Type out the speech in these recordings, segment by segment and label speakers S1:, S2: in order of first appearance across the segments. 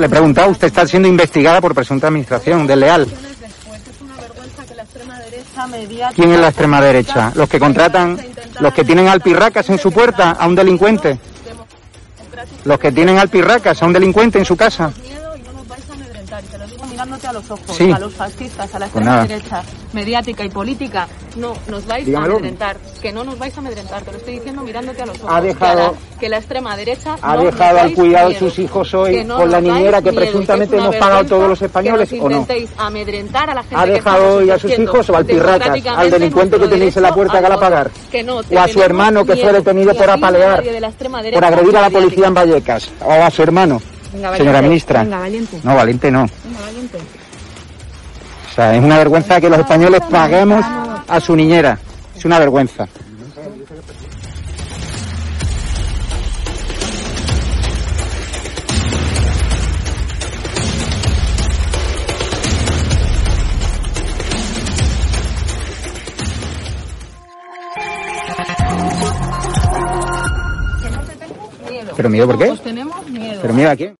S1: Le he preguntado, usted está siendo investigada por presunta administración desleal. ¿Quién es la extrema derecha? ¿Los que contratan, los que tienen alpirracas en su puerta a un delincuente? ¿Los que tienen alpirracas a un delincuente en su casa?
S2: mirándote a los ojos,
S1: Sí.
S2: a los fascistas, a la extrema
S1: nada.
S2: derecha mediática y política. No, nos vais
S1: Dígamelo.
S2: a amedrentar. Que no nos vais a amedrentar. Te lo estoy diciendo mirándote a los ojos.
S1: Ha dejado-
S2: que la extrema derecha
S1: ¿Ha
S2: no
S1: dejado al cuidado de sus hijos hoy
S2: no
S1: con la niñera que
S2: miedo,
S1: presuntamente
S2: que
S1: hemos pagado todos los españoles
S2: que
S1: o no?
S2: amedrentar a la gente
S1: ¿Ha dejado hoy a sus hijos o? Al
S2: democráticamente
S1: delincuente que tenéis en la puerta
S2: al
S1: que la pagar.
S2: Que no,
S1: O a su hermano que fue detenido
S2: Ni
S1: por apalear,
S2: de
S1: por agredir a la policía en Vallecas. O a su hermano.
S2: Venga,
S1: Señora
S2: valiente.
S1: ministra.
S2: Venga, valiente.
S1: No, valiente no.
S2: Venga, valiente.
S1: O sea, es una vergüenza que los españoles paguemos a su niñera. Es una vergüenza. ¿Pero miedo por qué?
S2: Pues tenemos miedo.
S1: ¿Pero miedo a quién?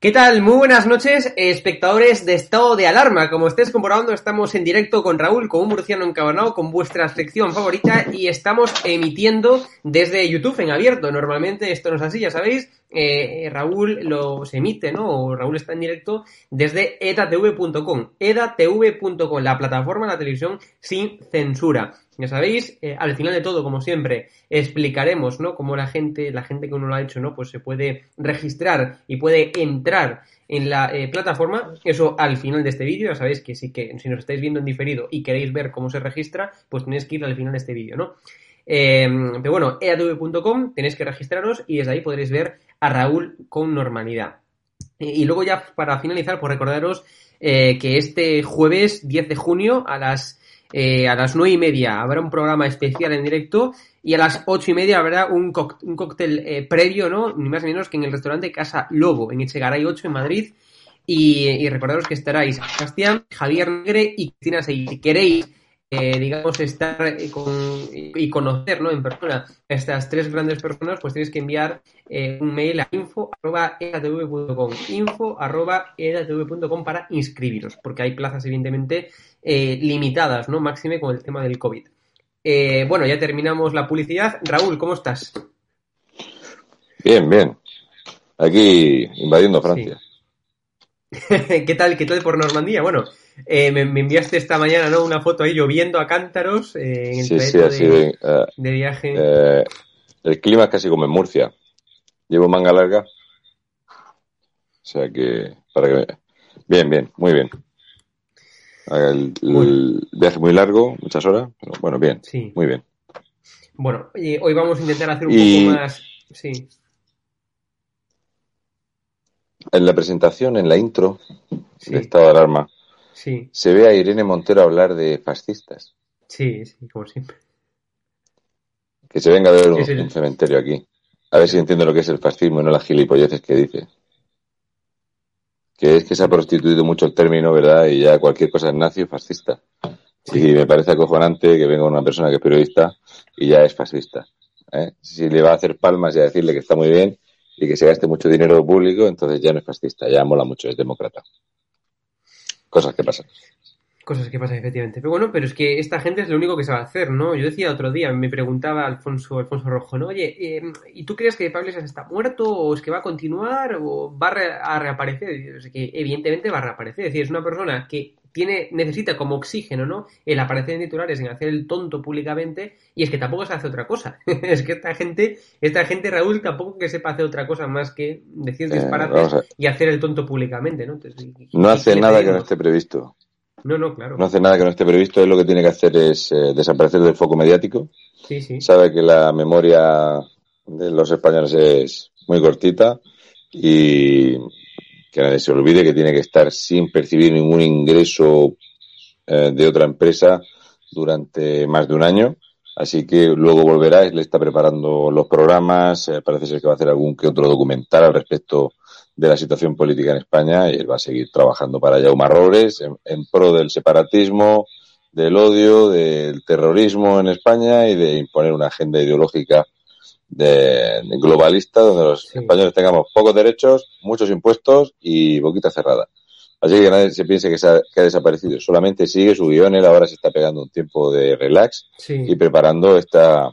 S3: ¿Qué tal? Muy buenas noches, espectadores de estado de alarma. Como estáis comprobando, estamos en directo con Raúl, con un murciano encabonado, con vuestra sección favorita y estamos emitiendo desde YouTube en abierto. Normalmente esto no es así, ya sabéis. Eh, Raúl los emite, ¿no? O Raúl está en directo desde edatv.com. edatv.com, la plataforma de la televisión sin censura. Ya sabéis, eh, al final de todo, como siempre, explicaremos, ¿no? Cómo la gente, la gente que uno lo ha hecho, ¿no? Pues se puede registrar y puede entrar en la eh, plataforma. Eso al final de este vídeo, ya sabéis que sí que si nos estáis viendo en diferido y queréis ver cómo se registra, pues tenéis que ir al final de este vídeo, ¿no? Eh, pero bueno, eatv.com, tenéis que registraros y desde ahí podréis ver a Raúl con normalidad. Eh, Y luego ya para finalizar, pues recordaros eh, que este jueves 10 de junio a las eh, a las nueve y media habrá un programa especial en directo y a las ocho y media habrá un, un cóctel eh, previo, ¿no? Ni más ni menos que en el restaurante Casa Lobo, en Echegaray 8, en Madrid. Y, y recordaros que estaráis Sebastián, Javier Negre y Cristina Seguí. Si queréis, eh, digamos, estar eh, con, y conocer, ¿no? En persona a estas tres grandes personas, pues tenéis que enviar eh, un mail a info.edatv.com info.edatv.com para inscribiros, porque hay plazas, evidentemente, eh, limitadas, ¿no? Máxime con el tema del COVID. Eh, bueno, ya terminamos la publicidad. Raúl, ¿cómo estás?
S4: Bien, bien. Aquí invadiendo Francia.
S3: ¿Qué tal, qué tal por Normandía? Bueno, eh, me, me enviaste esta mañana ¿no? una foto ahí lloviendo a cántaros eh, en el
S4: Sí, sí, así
S3: de,
S4: de, eh,
S3: de viaje.
S4: eh, el clima es casi como en Murcia. Llevo manga larga. O sea que, para que... Bien, bien, muy bien. El, el viaje muy largo, muchas horas, pero bueno, bien,
S3: Sí.
S4: muy bien.
S3: Bueno, hoy vamos a intentar hacer un
S4: Y-
S3: poco más. Sí,
S4: En la presentación, en la intro
S3: Sí.
S4: de estado de alarma,
S3: sí,
S4: se ve a Irene Montero hablar de fascistas.
S3: sí, sí, como siempre.
S4: Que se venga a ver un,
S3: el-
S4: un cementerio aquí. A ver si entiendo lo que es el fascismo y no las gilipolleces que dice. que es que se ha prostituido mucho el término, ¿verdad? Y ya cualquier cosa es nazi o fascista. Y me parece acojonante que venga una persona que es periodista y ya es fascista. ¿eh? Si le va a hacer palmas y a decirle que está muy bien y que se gaste mucho dinero público, entonces ya no es fascista, ya mola mucho, es demócrata. Cosas que pasan.
S3: Cosas que pasan, efectivamente. Pero bueno, pero es que esta gente es lo único que a hacer, ¿no? Yo decía otro día, me preguntaba Alfonso, Alfonso Rojo, ¿no? Oye, eh, ¿y tú crees que Pablo Iglesias está muerto o es que va a continuar o va a, re- a reaparecer? Que evidentemente va a reaparecer. Es decir, es una persona que tiene, necesita como oxígeno, ¿no? El aparecer en titulares, en hacer el tonto públicamente, y es que tampoco se hace otra cosa. es que esta gente, esta gente, Raúl, tampoco que sepa hacer otra cosa más que decir
S4: Eh,
S3: disparates y hacer el tonto públicamente, ¿no? Entonces, ¿y-
S4: No hace nada que no esté previsto.
S3: No, no, claro.
S4: No hace nada que no esté previsto. Él lo que tiene que hacer es eh, desaparecer del foco mediático.
S3: Sí, sí.
S4: Sabe que la memoria de los españoles es muy cortita y que nadie se olvide que tiene que estar sin percibir ningún ingreso eh, de otra empresa durante más de un año. Así que luego volverá, él está preparando los programas, eh, parece ser que va a hacer algún que otro documental al respecto de la situación política en España y él va a seguir trabajando para Jaume Robles en pro del separatismo, del odio, del terrorismo en España y de imponer una agenda ideológica de, de globalista donde los
S3: Sí.
S4: españoles tengamos pocos derechos, muchos impuestos y boquita cerrada. Así que nadie se piense que, se ha, que ha desaparecido, solamente sigue su guion, él ahora se está pegando un tiempo de relax
S3: Sí.
S4: y preparando esta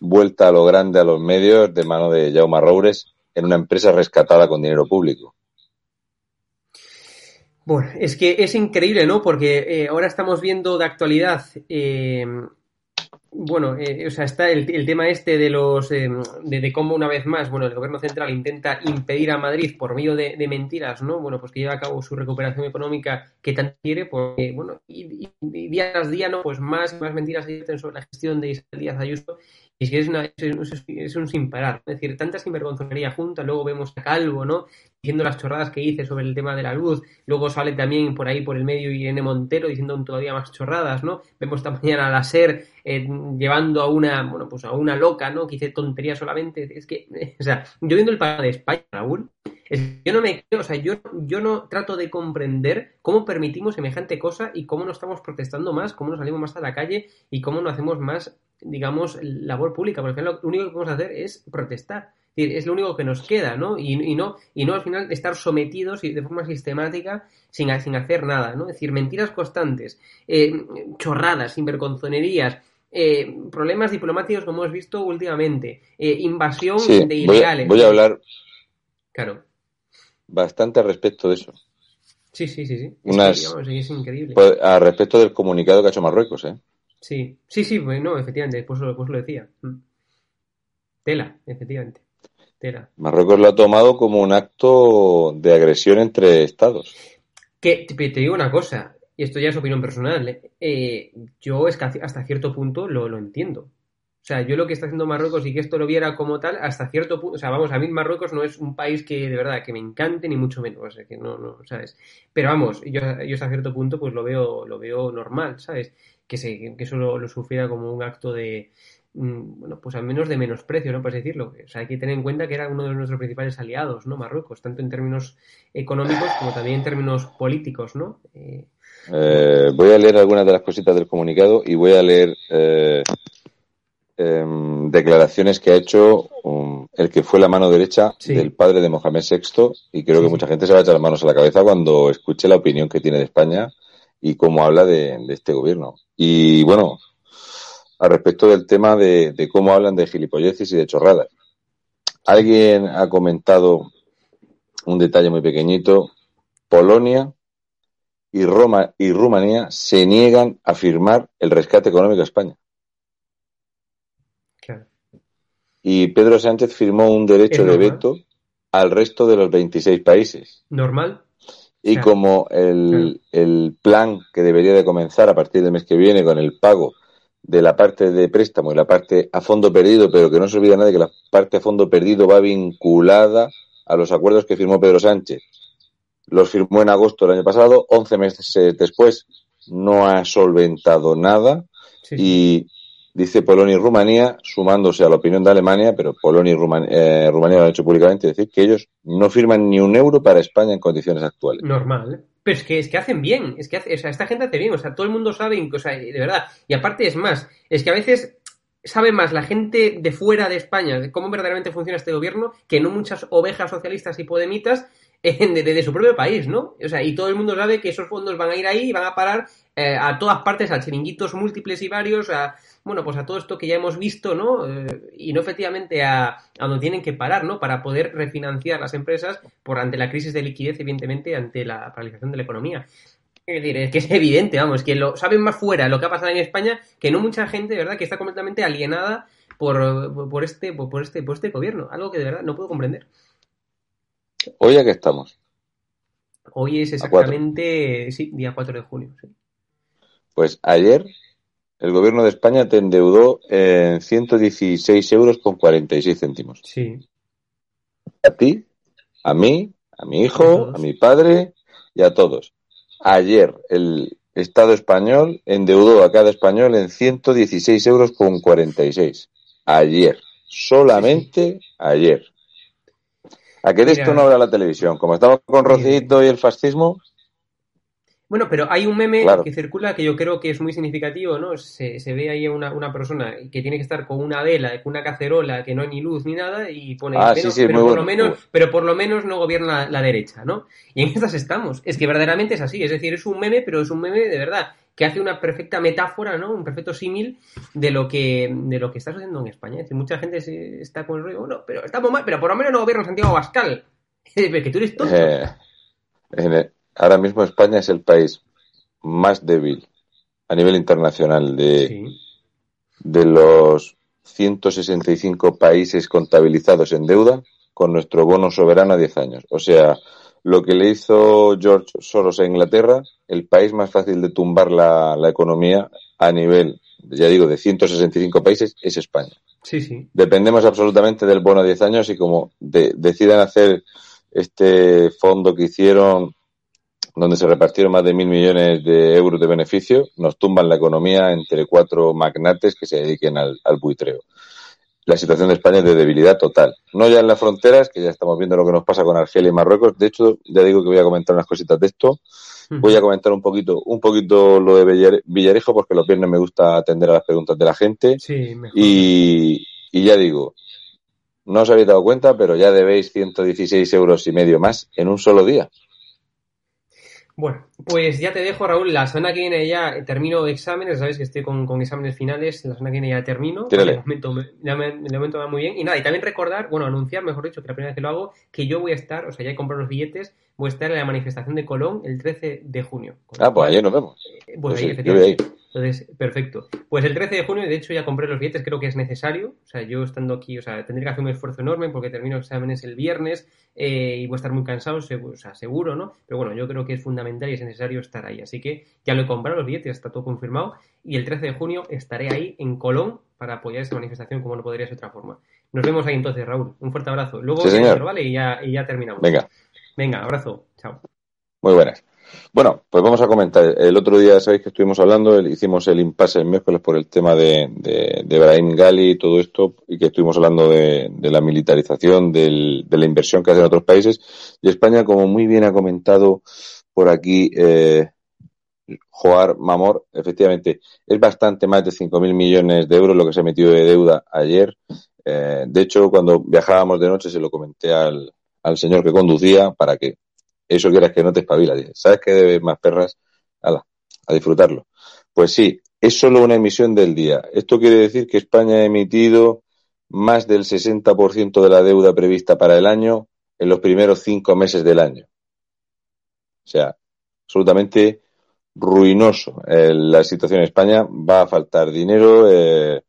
S4: vuelta a lo grande a los medios de mano de Jaume Roures en una empresa rescatada con dinero público.
S3: Bueno, es que es increíble, ¿no? Porque eh, ahora estamos viendo de actualidad, eh, bueno, eh, o sea, está el, el tema este de los, eh, de, cómo una vez más, bueno, el gobierno central intenta impedir a Madrid por medio de, de mentiras, ¿no? Bueno, pues que lleva a cabo su recuperación económica que tanto quiere, porque, bueno, y, día tras día, ¿no? Pues más más mentiras se sobre la gestión de Isabel Díaz Ayuso es que es, una, es, un sin parar. Es decir, tanta sinvergonzonería junta, luego vemos a Calvo, ¿no? Diciendo las chorradas que dice sobre el tema de la luz, luego sale también por ahí por el medio Irene Montero diciendo todavía más chorradas, ¿no? Vemos esta mañana a la SER eh, llevando a una, bueno, pues a una loca, ¿no? Que dice tonterías solamente. Es que, o sea, yo viendo el panorama de España, Raúl, es que yo no me creo, o sea, yo, yo no trato de comprender cómo permitimos semejante cosa y cómo no estamos protestando más, cómo no salimos más a la calle y cómo no hacemos más, digamos, labor pública. Porque al final lo único que podemos hacer es protestar. Es lo único que nos queda, ¿no? Y, y no y no al final estar sometidos y de forma sistemática sin, sin hacer nada, ¿no? Es decir, mentiras constantes, eh, chorradas, sinvergonzonerías, eh, problemas diplomáticos como hemos visto últimamente, eh, invasión
S4: Sí,
S3: de
S4: voy, a-
S3: ilegales.
S4: voy a hablar
S3: Claro.
S4: bastante al respecto de eso.
S3: Sí, sí, sí, sí. Es,
S4: Unas-
S3: que, es increíble.
S4: Pues, al respecto del comunicado que ha hecho Marruecos, ¿eh?
S3: Sí, sí, sí, pues no, efectivamente, pues lo, lo decía. Mm. Tela, efectivamente. Tela.
S4: Marruecos lo ha tomado como un acto de agresión entre estados.
S3: Que te, te digo una cosa, y esto ya es opinión personal. Eh, yo es que hasta cierto punto lo, lo entiendo. O sea, yo lo que está haciendo Marruecos y que esto lo viera como tal, hasta cierto punto, o sea, vamos, a mí Marruecos no es un país que de verdad que me encante ni mucho menos, o sea, que no, no, ¿sabes? Pero vamos, yo, yo hasta cierto punto pues lo veo, lo veo normal, ¿sabes? Que se, que eso lo, lo sufriera como un acto de, mm, bueno, pues al menos de menosprecio, ¿no? Por así decirlo. O sea, hay que tener en cuenta que era uno de nuestros principales aliados, ¿no? Marruecos, tanto en términos económicos como también en términos políticos, ¿no? Eh,
S4: Eh, voy a leer algunas de las cositas del comunicado y voy a leer eh, em, declaraciones que ha hecho um, el que fue la mano derecha
S3: Sí.
S4: del padre de Mohamed VI y creo
S3: Sí,
S4: que mucha gente se va a echar las manos a la cabeza cuando escuche la opinión que tiene de España y cómo habla de, de este gobierno. Y bueno, al respecto del tema de, de cómo hablan de gilipolleces y de chorradas. Alguien ha comentado un detalle muy pequeñito. Polonia y Roma y Rumanía se niegan a firmar el rescate económico a España. Y Pedro Sánchez firmó un derecho de
S3: normal.
S4: veto al resto de los 26 países.
S3: Normal.
S4: Y como el, el plan que debería de comenzar a partir del mes que viene con el pago de la parte de préstamo y la parte a fondo perdido, pero que no se olvida nadie que la parte a fondo perdido va vinculada a los acuerdos que firmó Pedro Sánchez. Los firmó en agosto del año pasado, 11 meses después no ha solventado nada
S3: sí.
S4: y dice Polonia y Rumanía, sumándose a la opinión de Alemania, pero Polonia y eh, Rumanía lo han hecho públicamente, decir que ellos no firman ni un euro para España en condiciones actuales.
S3: Normal. Pero es que, es que hacen bien, es que hace- o sea, esta gente hace bien, o sea, todo el mundo sabe, o de verdad. Y aparte es más, es que a veces sabe más la gente de fuera de España de cómo verdaderamente funciona este gobierno que no muchas ovejas socialistas y podemitas de, de- su propio país, ¿no? O sea, y todo el mundo sabe que esos fondos van a ir ahí y van a parar eh, a todas partes, a chiringuitos múltiples y varios, a, bueno, pues a todo esto que ya hemos visto, ¿no? Eh, y no efectivamente a, a donde tienen que parar, ¿no? Para poder refinanciar las empresas por ante la crisis de liquidez, evidentemente, ante la paralización de la economía. Es decir, es que es evidente, vamos, que lo saben más fuera lo que ha pasado en España que no mucha gente, ¿verdad?, que está completamente alienada por, por este, por este, por este gobierno. Algo que de verdad no puedo comprender.
S4: Hoy ya que estamos.
S3: Hoy es
S4: A
S3: exactamente, sí, día 4 de junio. sí.
S4: Pues ayer el gobierno de España te endeudó en 116 euros con 46 céntimos.
S3: Sí.
S4: A ti, a mí, a mi
S3: A
S4: hijo, a mi padre y a todos. Ayer el Estado español endeudó a cada español en 116 euros con 46. Ayer. Solamente ayer. ¿A que de
S3: Mira.
S4: esto no habla la televisión? Como estamos con. Rocito y el fascismo,
S3: Bueno, pero hay un meme
S4: Claro.
S3: que circula que yo creo que es muy significativo, ¿no? Se, se ve ahí una, una persona que tiene que estar con una vela, con una cacerola, que no hay ni luz ni nada, y pone,
S4: Ah,
S3: pero,
S4: sí, sí,
S3: pero
S4: muy
S3: por
S4: bueno,
S3: lo menos, pero por lo menos no gobierna la, la derecha, ¿no? Y en estas estamos. Es que verdaderamente es así, es decir, es un meme, pero es un meme de verdad, que hace una perfecta metáfora, ¿no? Un perfecto símil de lo que de lo que está sucediendo en España. Es decir, mucha gente se- está con el rollo, bueno, pero estamos mal, pero por lo menos no gobierna Santiago Bascal. Pero que tú eres tonto.
S4: eh, en el- ahora mismo España es el país más débil a nivel internacional de,
S3: Sí.
S4: de los 165 países contabilizados en deuda con nuestro bono soberano a 10 años. O sea, lo que le hizo George Soros a Inglaterra, el país más fácil de tumbar la, la economía a nivel, ya digo, de 165 países es España.
S3: Sí, sí.
S4: Dependemos absolutamente del bono a 10 años y como de- decidan hacer este fondo que hicieron donde se repartieron más de mil millones de euros de beneficio, nos tumban la economía entre cuatro magnates que se dediquen al, al buitreo. La situación de España es de debilidad total. No ya en las fronteras, que ya estamos viendo lo que nos pasa con Argelia y Marruecos. De hecho, ya digo que voy a comentar unas cositas de esto. Voy a comentar un poquito, un poquito lo de Villar- Villarejo, porque los viernes me gusta atender a las preguntas de la gente.
S3: Sí, mejor.
S4: Y, y ya digo, no os habéis dado cuenta, pero ya debéis 116 euros y medio más en un solo día.
S3: Bueno, pues ya te dejo, Raúl. La semana que viene ya termino exámenes. Sabes que estoy con, con exámenes finales. La semana que viene ya termino.
S4: Tírale.
S3: De momento, me- ya me- de momento va muy bien. Y nada, y también recordar, bueno, anunciar, mejor dicho, que la primera vez que lo hago, que yo voy a estar, o sea, ya he comprado los billetes, voy a estar en la manifestación de Colón el 13 de junio.
S4: Ah, pues ayer nos vemos.
S3: eh, Pues ahí,
S4: sí, yo voy ahí.
S3: efectivamente. Entonces, perfecto. Pues el 13 de junio, de hecho, ya compré los billetes, creo que es necesario. O sea, yo estando aquí, o sea, tendré que hacer un esfuerzo enorme porque termino exámenes el viernes eh, y voy a estar muy cansado, seguro, o sea, seguro, ¿no? Pero bueno, yo creo que es fundamental y es necesario estar ahí. Así que ya lo he comprado, los billetes, está todo confirmado. Y el 13 de junio estaré ahí en Colón para apoyar esa manifestación como no podría ser de otra forma. Nos vemos ahí entonces, Raúl. Un fuerte abrazo. Luego,
S4: Sí, señor.
S3: ¿vale? Y ya, y ya terminamos.
S4: Venga,
S3: Venga, abrazo. Chao.
S4: muy buenas. Bueno, pues vamos a comentar. El otro día, sabéis que estuvimos hablando, hicimos el impasse el miércoles por el tema de, de, de Brahim Gali y todo esto, y que estuvimos hablando de, de la militarización, de la inversión que hacen otros países. Y España, como muy bien ha comentado por aquí eh, Joar Mamor, efectivamente, es bastante más de 5.000 millones de euros lo que se ha metido de deuda ayer. Eh, de hecho, cuando viajábamos de noche se lo comenté al, al señor que conducía para que eso quieras que no te espabila. ¿sabes que debes más perras? Ala, a disfrutarlo. Pues sí, es solo una emisión del día. Esto quiere decir que España ha emitido más del 60% de la deuda prevista para el año en los primeros cinco meses del año. O sea, absolutamente ruinoso eh, la situación en España. Va a faltar dinero. eh,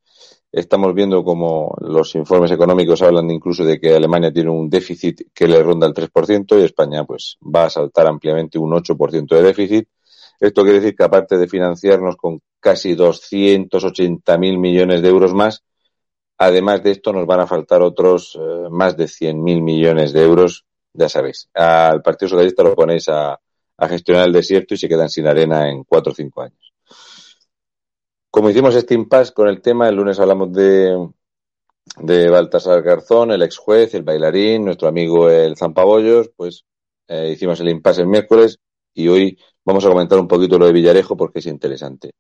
S4: estamos viendo como los informes económicos hablan incluso de que Alemania tiene un déficit que le ronda el 3% y España pues va a saltar ampliamente un 8% de déficit. Esto quiere decir que aparte de financiarnos con casi 280.000 millones de euros más, además de esto nos van a faltar otros eh, más de 100.000 millones de euros, ya sabéis. Al Partido Socialista lo ponéis a, a gestionar el desierto y se quedan sin arena en cuatro o cinco años. Como hicimos este impasse con el tema, el lunes hablamos de, de Baltasar Garzón, el ex juez, el bailarín, nuestro amigo el Zampabollos, pues eh, hicimos el impasse el miércoles y hoy vamos a comentar un poquito lo de Villarejo porque es interesante.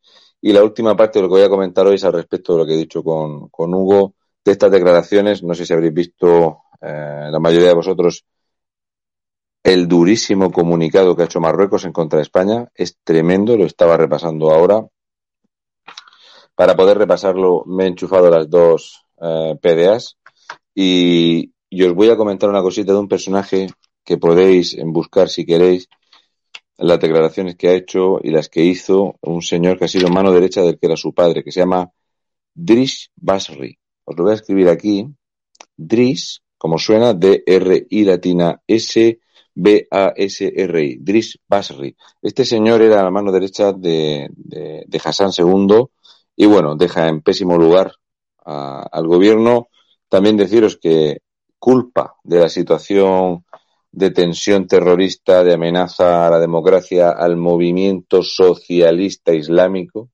S4: Y la última parte de lo que voy a comentar hoy es al respecto de lo que he dicho con, con Hugo, de estas declaraciones, no sé si habréis visto eh, la mayoría de vosotros el durísimo comunicado que ha hecho Marruecos en contra de España, es tremendo, lo estaba repasando ahora. Para poder repasarlo me he enchufado las dos eh, PDAs y, y os voy a comentar una cosita de un personaje que podéis buscar si queréis las declaraciones que ha hecho y las que hizo un señor que ha sido mano derecha del que era su padre, que se llama Drish Basri. Os lo voy a escribir aquí. Drish, como suena, D-R-I latina S B-A-S-R-I, Drish Basri. Este señor era la mano derecha de, de, de Hassan II y bueno, deja en pésimo lugar al gobierno. También deciros que culpa de la situación de tensión terrorista, de amenaza a la democracia, al movimiento socialista islámico,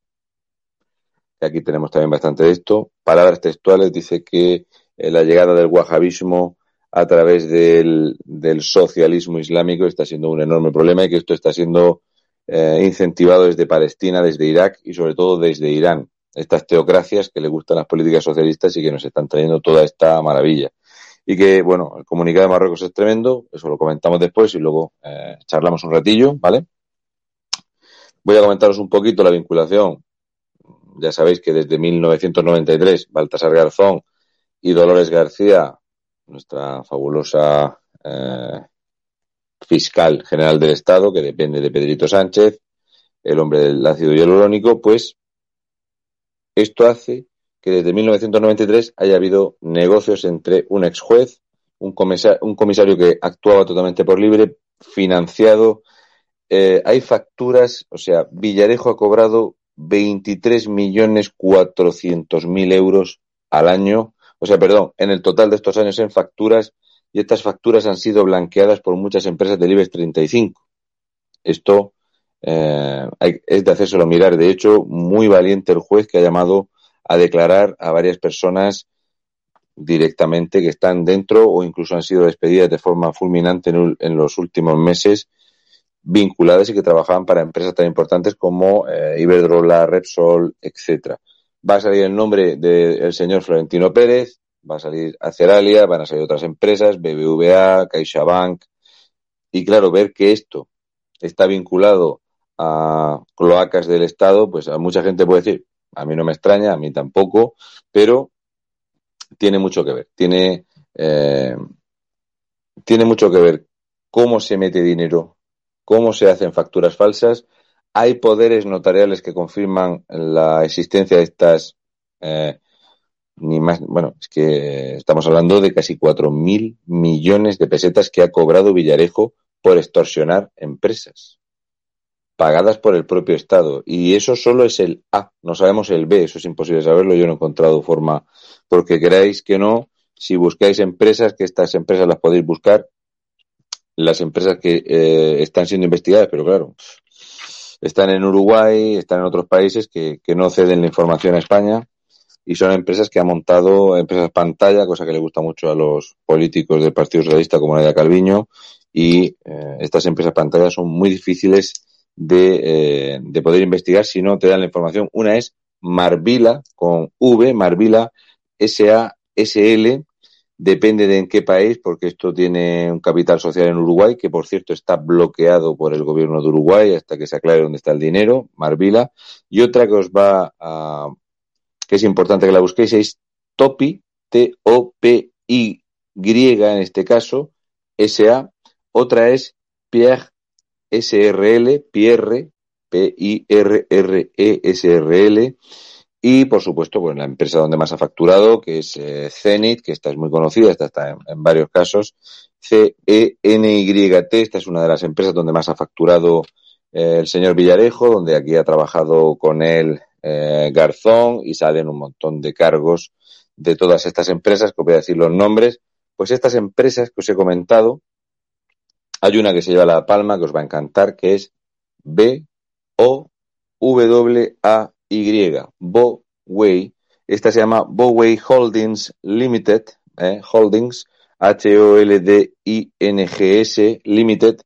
S4: que aquí tenemos también bastante de esto. Palabras textuales, dice que eh, la llegada del wahabismo a través del, del, socialismo islámico está siendo un enorme problema y que esto está siendo eh, incentivado desde Palestina, desde Irak y sobre todo desde Irán. Estas teocracias que le gustan las políticas socialistas y que nos están trayendo toda esta maravilla y que, bueno, el comunicado de Marruecos es tremendo, eso lo comentamos después y luego eh, charlamos un ratillo, ¿vale? Voy a comentaros un poquito la vinculación. Ya sabéis que desde 1993 Baltasar Garzón y Dolores García, nuestra fabulosa eh, fiscal general del Estado, que depende de Pedrito Sánchez, el hombre del ácido hialurónico, pues esto hace que desde 1993 haya habido negocios entre un ex juez, un comisario, un comisario que actuaba totalmente por libre, financiado. Eh, hay facturas, o sea, Villarejo ha cobrado 23 millones 400 mil euros al año, o sea, perdón, en el total de estos años en facturas, y estas facturas han sido blanqueadas por muchas empresas del IBEX 35. Esto eh, es de hacérselo mirar. De hecho, muy valiente el juez que ha llamado a declarar a varias personas directamente que están dentro o incluso han sido despedidas de forma fulminante en, en los últimos meses vinculadas y que trabajaban para empresas tan importantes como eh, Iberdrola, Repsol, etcétera. Va a salir el nombre del señor Florentino Pérez, va a salir Aceralia, van a salir otras empresas, BBVA, CaixaBank, y claro, ver que esto está vinculado a cloacas del Estado, pues a mucha gente puede decir, a mí no me extraña, a mí tampoco, pero tiene mucho que ver. Tiene, eh, tiene mucho que ver cómo se mete dinero, cómo se hacen facturas falsas. Hay poderes notariales que confirman la existencia de estas, eh, ni más, bueno, es que estamos hablando de casi cuatro mil millones de pesetas que ha cobrado Villarejo por extorsionar empresas pagadas por el propio Estado. Y eso solo es el A, no sabemos el B, eso es imposible saberlo, yo no he encontrado forma, porque queráis que no, si buscáis empresas, que estas empresas las podéis buscar, las empresas que eh, están siendo investigadas, pero claro, están en Uruguay, están en otros países que, que no ceden la información a España y son empresas que ha montado empresas pantalla, cosa que le gusta mucho a los políticos del Partido Socialista como de Calviño, y eh, estas empresas pantalla son muy difíciles de, eh, de poder investigar si no te dan la información. Una es Marvila con V, Marvila S-A-S-L, depende de en qué país, porque esto tiene un capital social en Uruguay, que por cierto está bloqueado por el gobierno de Uruguay hasta que se aclare dónde está el dinero, Marvila. Y otra que os va a, que es importante que la busquéis, es Topi, T-O-P-Y en este caso, S-A. Otra es Pierre SRL, Pierre, P-I-R-R-E-S-R-L, y por supuesto, pues la empresa donde más ha facturado, que es eh, Zenit, que esta es muy conocida, esta está en, en varios casos, C-E-N-Y-T, esta es una de las empresas donde más ha facturado eh, el señor Villarejo, donde aquí ha trabajado con él eh, Garzón y salen un montón de cargos de todas estas empresas, que voy a decir los nombres, pues estas empresas que os he comentado, hay una que se lleva la palma que os va a encantar, que es B O W A Y, Boway. Esta se llama Boway Holdings Limited, ¿eh? Holdings, H-O-L-D-I-N-G-S Limited,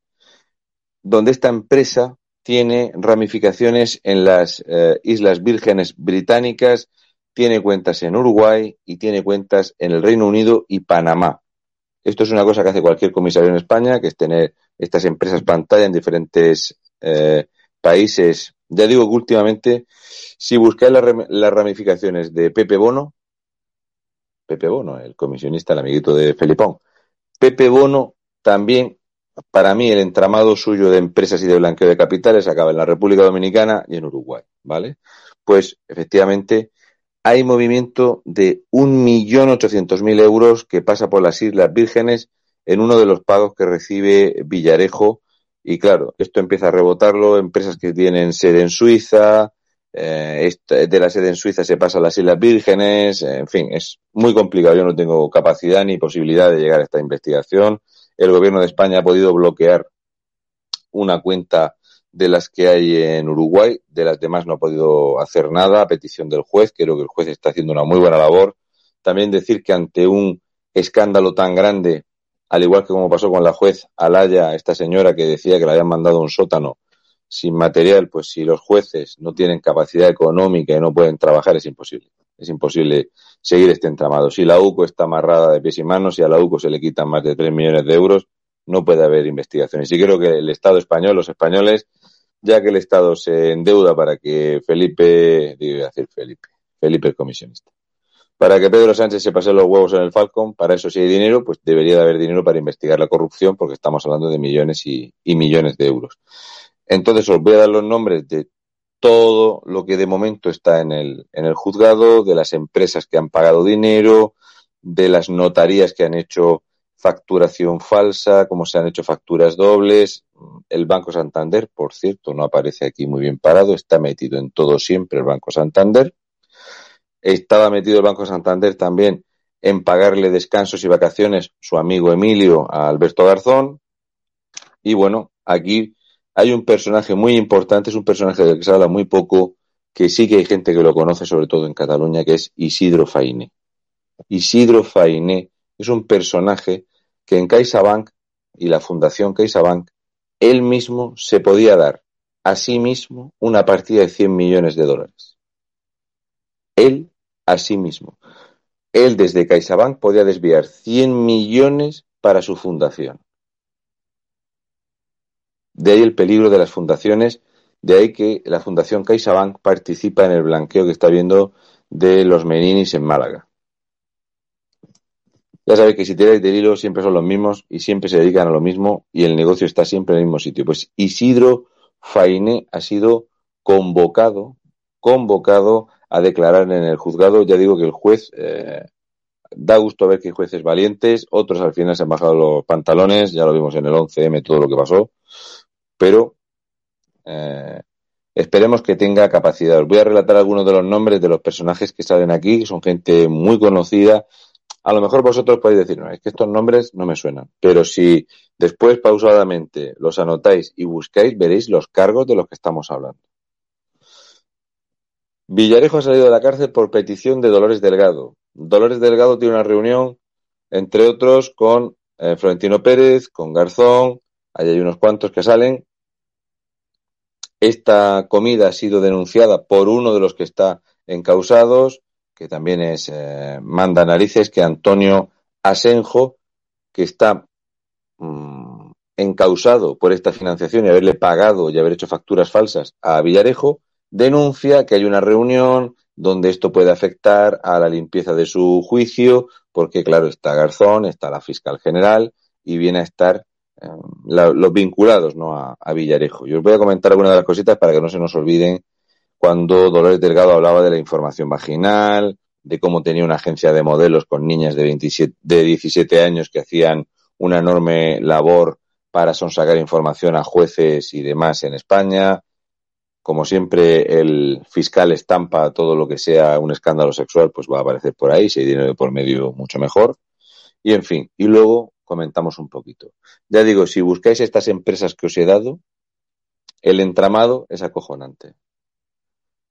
S4: donde esta empresa tiene ramificaciones en las eh, Islas Vírgenes Británicas, tiene cuentas en Uruguay y tiene cuentas en el Reino Unido y Panamá. Esto es una cosa que hace cualquier comisario en España, que es tener estas empresas pantalla en diferentes eh, países. Ya digo que últimamente, si buscáis las ramificaciones de Pepe Bono, Pepe Bono, el comisionista, el amiguito de Felipón, Pepe Bono también, para mí, el entramado suyo de empresas y de blanqueo de capitales acaba en la República Dominicana y en Uruguay, ¿vale? Pues efectivamente hay movimiento de 1.800.000 euros que pasa por las Islas Vírgenes en uno de los pagos que recibe Villarejo. Y claro, esto empieza a rebotarlo, empresas que tienen sede en Suiza, eh, de la sede en Suiza se pasa a las Islas Vírgenes, en fin, es muy complicado. Yo no tengo capacidad ni posibilidad de llegar a esta investigación. El gobierno de España ha podido bloquear una cuenta de las que hay en Uruguay, de las demás no ha podido hacer nada a petición del juez, creo que el juez está haciendo una muy buena labor. También decir que ante un escándalo tan grande, al igual que como pasó con la juez Alaya, esta señora que decía que le habían mandado un sótano sin material, pues si los jueces no tienen capacidad económica y no pueden trabajar, es imposible. Es imposible seguir este entramado. Si la UCO está amarrada de pies y manos y a la UCO se le quitan más de 3 millones de euros, no puede haber investigaciones. Y creo que el Estado español, los españoles, ya que el Estado se endeuda para que Felipe, digo decir Felipe, Felipe el comisionista, para que Pedro Sánchez se pase los huevos en el Falcon, para eso si hay dinero, pues debería de haber dinero para investigar la corrupción, porque estamos hablando de millones y, y millones de euros. Entonces os voy a dar los nombres de todo lo que de momento está en el, en el juzgado, de las empresas que han pagado dinero, de las notarías que han hecho facturación falsa, cómo se han hecho facturas dobles. El Banco Santander, por cierto, no aparece aquí muy bien parado, está metido en todo siempre el Banco Santander. Estaba metido el Banco Santander también en pagarle descansos y vacaciones su amigo Emilio a Alberto Garzón. Y bueno, aquí hay un personaje muy importante, es un personaje del que se habla muy poco, que sí que hay gente que lo conoce, sobre todo en Cataluña, que es Isidro Fainé. Isidro Fainé es un personaje que en CaixaBank y la Fundación CaixaBank, él mismo se podía dar a sí mismo una partida de 100 millones de dólares. Él a sí mismo. Él desde CaixaBank podía desviar 100 millones para su fundación. De ahí el peligro de las fundaciones, de ahí que la Fundación CaixaBank participa en el blanqueo que está viendo de los Meninis en Málaga. Ya sabéis que si tiráis del hilo siempre son los mismos y siempre se dedican a lo mismo y el negocio está siempre en el mismo sitio. Pues Isidro Fainé ha sido convocado, convocado a declarar en el juzgado. Ya digo que el juez, eh, da gusto ver que hay jueces valientes, otros al final se han bajado los pantalones, ya lo vimos en el 11M todo lo que pasó, pero eh, esperemos que tenga capacidad. Os voy a relatar algunos de los nombres de los personajes que salen aquí, que son gente muy conocida a lo mejor vosotros podéis decir, no, es que estos nombres no me suenan, pero si después pausadamente los anotáis y buscáis, veréis los cargos de los que estamos hablando. Villarejo ha salido de la cárcel por petición de Dolores Delgado. Dolores Delgado tiene una reunión, entre otros, con eh, Florentino Pérez, con Garzón, ahí hay unos cuantos que salen. Esta comida ha sido denunciada por uno de los que está encausados que también es eh, manda narices, que Antonio Asenjo, que está mm, encausado por esta financiación y haberle pagado y haber hecho facturas falsas a Villarejo, denuncia que hay una reunión donde esto puede afectar a la limpieza de su juicio, porque claro, está Garzón, está la fiscal general y viene a estar eh, los vinculados ¿no? a, a, Villarejo. Yo os voy a comentar algunas de las cositas para que no se nos olviden cuando Dolores Delgado hablaba de la información vaginal, de cómo tenía una agencia de modelos con niñas de, 27, de 17 años que hacían una enorme labor para sonsacar información a jueces y demás en España. Como siempre, el fiscal estampa todo lo que sea un escándalo sexual, pues va a aparecer por ahí, si hay dinero por medio, mucho mejor. Y en fin, y luego comentamos un poquito. Ya digo, si buscáis estas empresas que os he dado, el entramado es acojonante.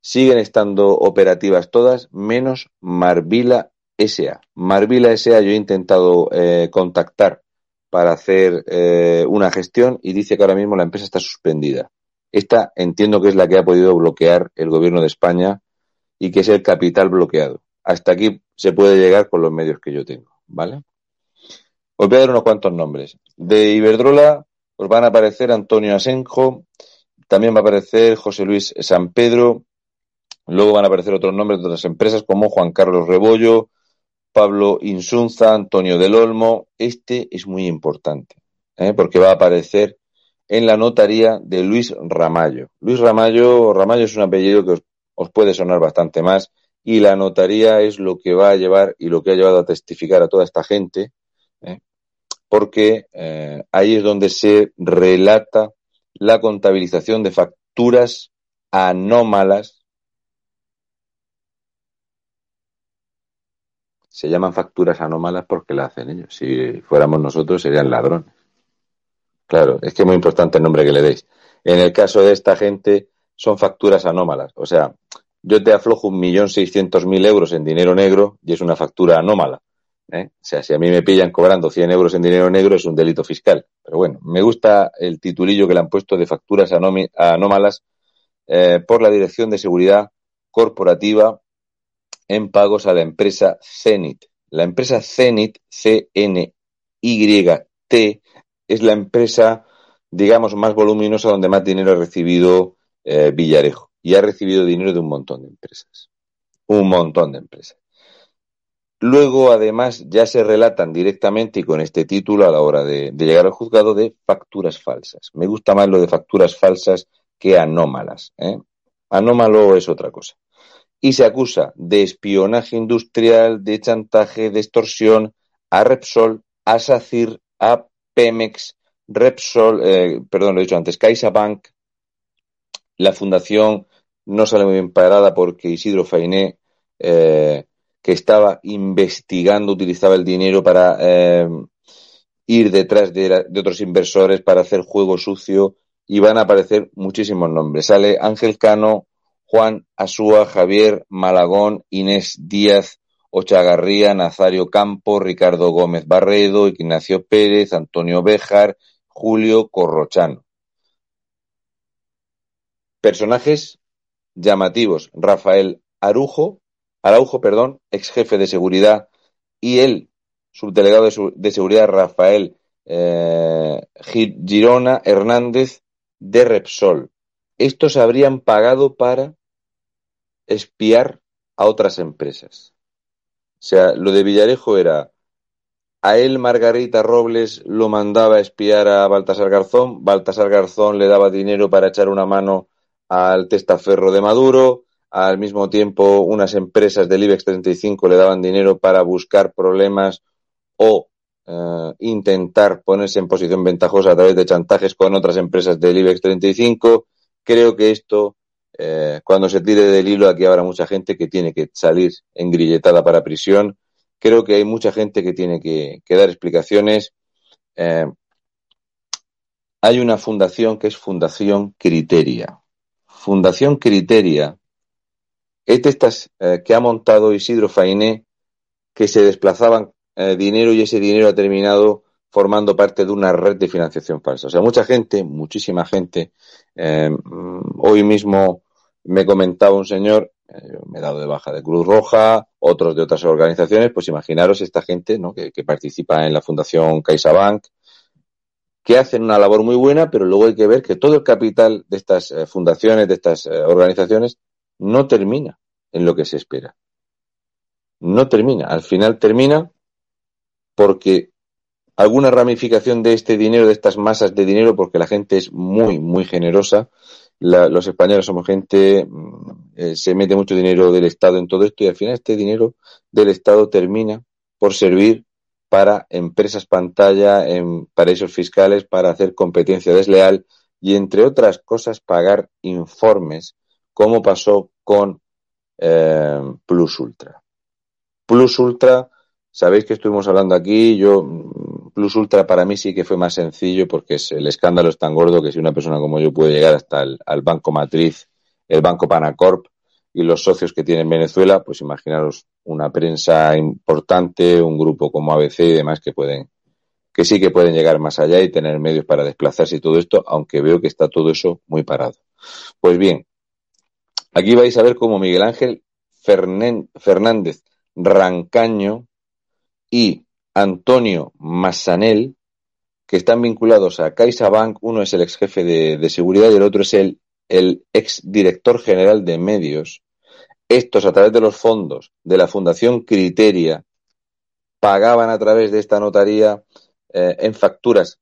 S4: Siguen estando operativas todas, menos Marvila SA. Marvila SA yo he intentado eh, contactar para hacer eh, una gestión y dice que ahora mismo la empresa está suspendida. Esta entiendo que es la que ha podido bloquear el gobierno de España y que es el capital bloqueado. Hasta aquí se puede llegar con los medios que yo tengo, ¿vale? Os voy a dar unos cuantos nombres. De Iberdrola os van a aparecer Antonio Asenjo, también va a aparecer José Luis San Pedro, luego van a aparecer otros nombres de otras empresas como Juan Carlos Rebollo, Pablo Insunza, Antonio del Olmo. Este es muy importante, ¿eh? porque va a aparecer en la notaría de Luis Ramallo. Luis Ramallo, Ramallo es un apellido que os, puede sonar bastante más y la notaría es lo que va a llevar y lo que ha llevado a testificar a toda esta gente, ¿eh? porque eh, ahí es donde se relata la contabilización de facturas anómalas. Se llaman facturas anómalas porque la hacen ellos. Si fuéramos nosotros serían ladrones. Claro, es que es muy importante el nombre que le deis. En el caso de esta gente son facturas anómalas. O sea, yo te aflojo un millón seiscientos mil euros en dinero negro y es una factura anómala. ¿eh? O sea, si a mí me pillan cobrando 100 euros en dinero negro es un delito fiscal. Pero bueno, me gusta el titulillo que le han puesto de facturas anómalas eh, por la Dirección de Seguridad Corporativa en pagos a la empresa Zenit. La empresa Zenit, C-N-Y-T, es la empresa, digamos, más voluminosa donde más dinero ha recibido eh, Villarejo. Y ha recibido dinero de un montón de empresas. Un montón de empresas. Luego, además, ya se relatan directamente y con este título a la hora de, llegar al juzgado de facturas falsas. Me gusta más lo de facturas falsas que anómalas. ¿eh? Anómalo es otra cosa. Y se acusa de espionaje industrial, de chantaje, de extorsión a Repsol, a SACIR, a Pemex, Repsol, eh, perdón, lo he dicho antes, CaixaBank. La fundación no sale muy bien parada porque Isidro Fainé eh, que estaba investigando, utilizaba el dinero para eh, ir detrás de, otros inversores, para hacer juego sucio, y van a aparecer muchísimos nombres. Sale Ángel Cano, Juan Asúa, Javier Malagón, Inés Díaz, Ochagarría, Nazario Campo, Ricardo Gómez Barredo, Ignacio Pérez, Antonio Béjar, Julio Corrochano. Personajes llamativos. Rafael Arujo, Araujo, perdón, ex jefe de seguridad, y el subdelegado de, seguridad Rafael eh, Girona Hernández de Repsol. Estos habrían pagado para espiar a otras empresas. O sea, lo de Villarejo era a él Margarita Robles lo mandaba a espiar a Baltasar Garzón, Baltasar Garzón le daba dinero para echar una mano al testaferro de Maduro, al mismo tiempo unas empresas del IBEX 35 le daban dinero para buscar problemas o eh, intentar ponerse en posición ventajosa a través de chantajes con otras empresas del IBEX 35. Creo que esto, eh, cuando se tire del hilo, aquí habrá mucha gente que tiene que salir engrilletada para prisión. Creo que hay mucha gente que tiene que, dar explicaciones. Eh, hay una fundación que es Fundación Criteria. Fundación Criteria es de estas eh, que ha montado Isidro Fainé, que se desplazaban dinero y ese dinero ha terminado formando parte de una red de financiación falsa. O sea, mucha gente, muchísima gente, eh, hoy mismo me comentaba un señor, me he dado de baja de Cruz Roja, otros de otras organizaciones, pues imaginaros esta gente ¿no? que, participa en la Fundación CaixaBank, que hacen una labor muy buena, pero luego hay que ver que todo el capital de estas fundaciones, de estas organizaciones, no termina en lo que se espera. No termina. Al final termina porque alguna ramificación de este dinero, de estas masas de dinero, porque la gente es muy, muy generosa. Los españoles somos gente, mm, eh, se mete mucho dinero del Estado en todo esto y al final este dinero del Estado termina por servir para empresas pantalla, en paraísos fiscales, para hacer competencia desleal y, entre otras cosas, pagar informes como pasó con eh, Plus Ultra. Plus Ultra, sabéis que estuvimos hablando aquí, yo mm, Plus Ultra para mí sí que fue más sencillo porque es, el escándalo es tan gordo que si una persona como yo puede llegar hasta el banco matriz, el banco Panacorp, y los socios que tiene en Venezuela, pues imaginaros una prensa importante, un grupo como ABC y demás que pueden, que sí que pueden llegar más allá y tener medios para desplazarse y todo esto, aunque veo que está todo eso muy parado. Pues bien, aquí vais a ver cómo Miguel Ángel Fernández Rancaño y Antonio Massanel, que están vinculados a CaixaBank, uno es el ex jefe de, seguridad y el otro es el el ex director general de medios, estos a través de los fondos de la Fundación Criteria pagaban a través de esta notaría eh, en facturas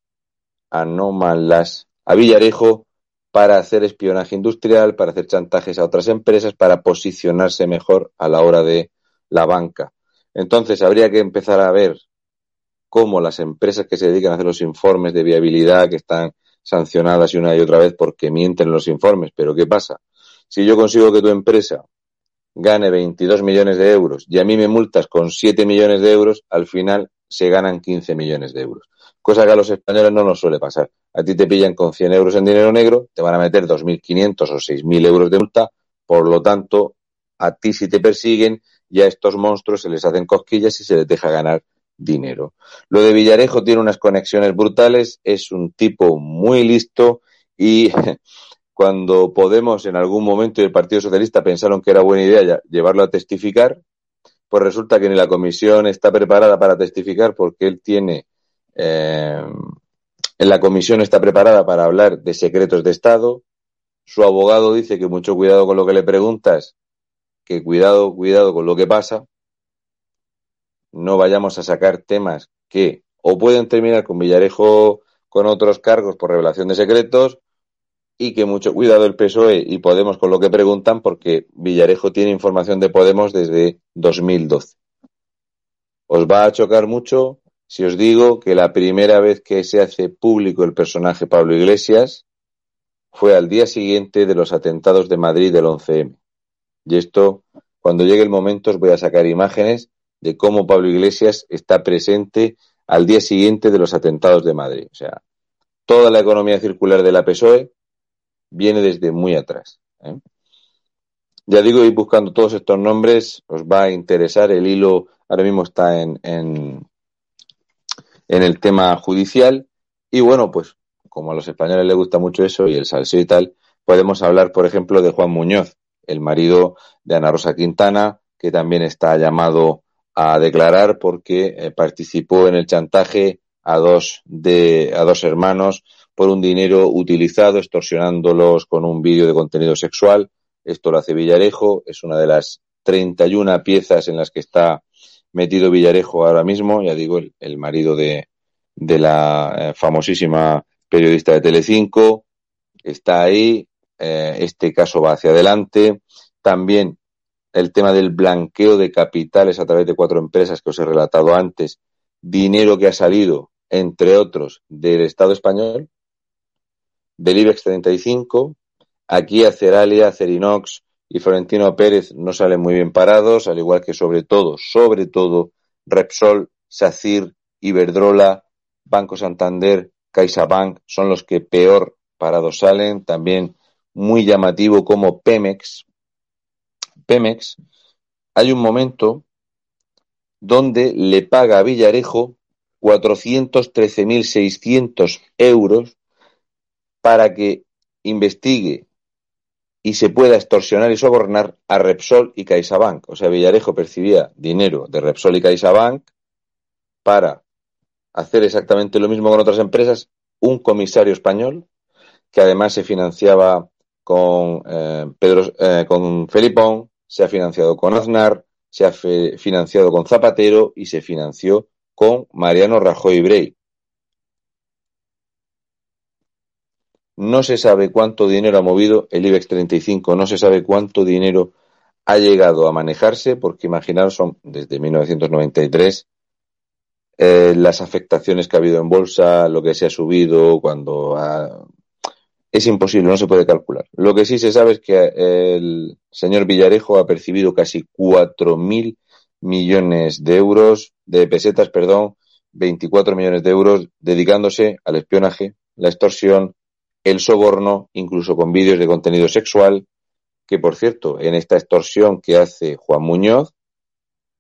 S4: anómalas a Villarejo para hacer espionaje industrial, para hacer chantajes a otras empresas, para posicionarse mejor a la hora de la banca. Entonces habría que empezar a ver cómo las empresas que se dedican a hacer los informes de viabilidad, que están sancionadas y una y otra vez porque mienten los informes. Pero ¿qué pasa? Si yo consigo que tu empresa gane 22 millones de euros y a mí me multas con 7 millones de euros, al final se ganan 15 millones de euros. Cosa que a los españoles no nos suele pasar. A ti te pillan con 100 euros en dinero negro, te van a meter 2.500 o 6.000 euros de multa, por lo tanto, a ti si te persiguen y a estos monstruos se les hacen cosquillas y se les deja ganar dinero. Lo de Villarejo tiene unas conexiones brutales, es un tipo muy listo y cuando Podemos en algún momento y el Partido Socialista pensaron que era buena idea llevarlo a testificar, pues resulta que ni la comisión está preparada para testificar porque él tiene, eh, la comisión está preparada para hablar de secretos de Estado. Su abogado dice que mucho cuidado con lo que le preguntas, que cuidado, cuidado con lo que pasa no vayamos a sacar temas que o pueden terminar con Villarejo con otros cargos por revelación de secretos y que mucho cuidado el PSOE y Podemos con lo que preguntan porque Villarejo tiene información de Podemos desde 2012. Os va a chocar mucho si os digo que la primera vez que se hace público el personaje Pablo Iglesias fue al día siguiente de los atentados de Madrid del 11M. Y esto, cuando llegue el momento, os voy a sacar imágenes de cómo Pablo Iglesias está presente al día siguiente de los atentados de Madrid. O sea, toda la economía circular de la PSOE viene desde muy atrás. ¿eh? Ya digo, ir buscando todos estos nombres, os va a interesar. El hilo ahora mismo está en, en, en el tema judicial. Y bueno, pues como a los españoles les gusta mucho eso y el salseo y tal, podemos hablar, por ejemplo, de Juan Muñoz, el marido de Ana Rosa Quintana, que también está llamado a declarar porque eh, participó en el chantaje a dos de a dos hermanos por un dinero utilizado extorsionándolos con un vídeo de contenido sexual. Esto lo hace Villarejo, es una de las 31 piezas en las que está metido Villarejo ahora mismo, ya digo, el, marido de, de la eh, famosísima periodista de Telecinco, está ahí, eh, este caso va hacia adelante. También el tema del blanqueo de capitales a través de cuatro empresas que os he relatado antes, dinero que ha salido, entre otros, del Estado español, del IBEX 35, aquí Aceralia, Cerinox y Florentino Pérez no salen muy bien parados, al igual que sobre todo, sobre todo, Repsol, SACIR, Iberdrola, Banco Santander, CaixaBank son los que peor parados salen, también muy llamativo como Pemex, Pemex, hay un momento donde le paga a Villarejo 413.600 euros para que investigue y se pueda extorsionar y sobornar a Repsol y CaixaBank. O sea, Villarejo percibía dinero de Repsol y CaixaBank para hacer exactamente lo mismo con otras empresas, un comisario español que además se financiaba con eh, Pedro, eh, con Felipón, se ha financiado con Aznar, se ha financiado con Zapatero y se financió con Mariano Rajoy Brey. No se sabe cuánto dinero ha movido el IBEX 35, no se sabe cuánto dinero ha llegado a manejarse, porque imaginaros, son desde 1993 eh, las afectaciones que ha habido en bolsa, lo que se ha subido, cuando ha es imposible, no se puede calcular. Lo que sí se sabe es que el señor Villarejo ha percibido casi 4.000 millones de euros, de pesetas, perdón, 24 millones de euros dedicándose al espionaje, la extorsión, el soborno, incluso con vídeos de contenido sexual que por cierto, en esta extorsión que hace Juan Muñoz,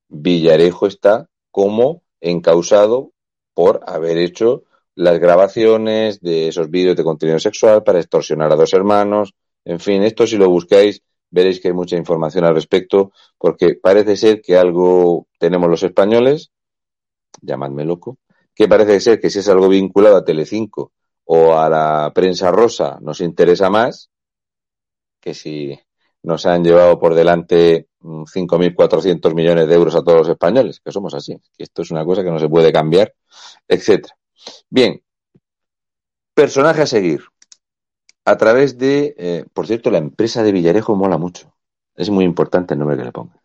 S4: Villarejo está como encausado por haber hecho las grabaciones de esos vídeos de contenido sexual para extorsionar a dos hermanos. En fin, esto si lo buscáis veréis que hay mucha información al respecto, porque parece ser que algo tenemos los españoles, llamadme loco, que parece ser que si es algo vinculado a Telecinco o a la prensa rosa nos interesa más que si nos han llevado por delante 5.400 mm, millones de euros a todos los españoles, que somos así, que esto es una cosa que no se puede cambiar, etcétera. Bien, personaje a seguir a través de, eh, por cierto, la empresa de Villarejo mola mucho. Es muy importante el nombre que le ponga.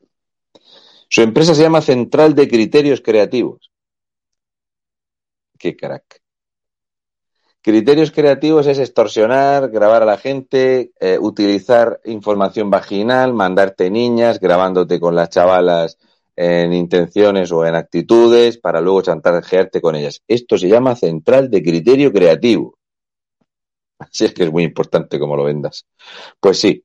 S4: Su empresa se llama Central de Criterios Creativos. Qué crack. Criterios creativos es extorsionar, grabar a la gente, eh, utilizar información vaginal, mandarte niñas, grabándote con las chavalas en intenciones o en actitudes para luego chantajearte con ellas. Esto se llama central de criterio creativo. Así es que es muy importante cómo lo vendas. Pues sí,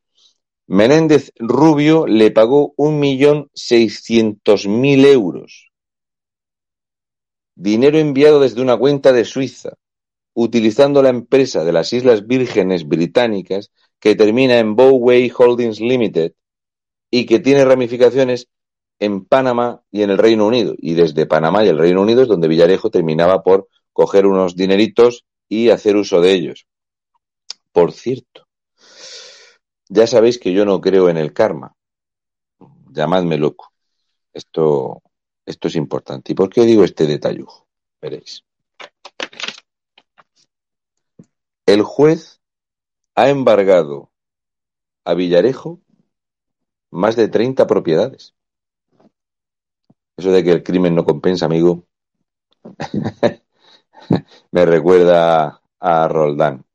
S4: Menéndez Rubio le pagó un millón seiscientos mil euros. Dinero enviado desde una cuenta de Suiza, utilizando la empresa de las Islas Vírgenes Británicas que termina en Bowway Holdings Limited y que tiene ramificaciones en Panamá y en el Reino Unido. Y desde Panamá y el Reino Unido es donde Villarejo terminaba por coger unos dineritos y hacer uso de ellos. Por cierto, ya sabéis que yo no creo en el karma. Llamadme loco. Esto, esto es importante. ¿Y por qué digo este detallujo? Veréis. El juez ha embargado a Villarejo más de 30 propiedades. Eso de que el crimen no compensa, amigo, me recuerda a Roldán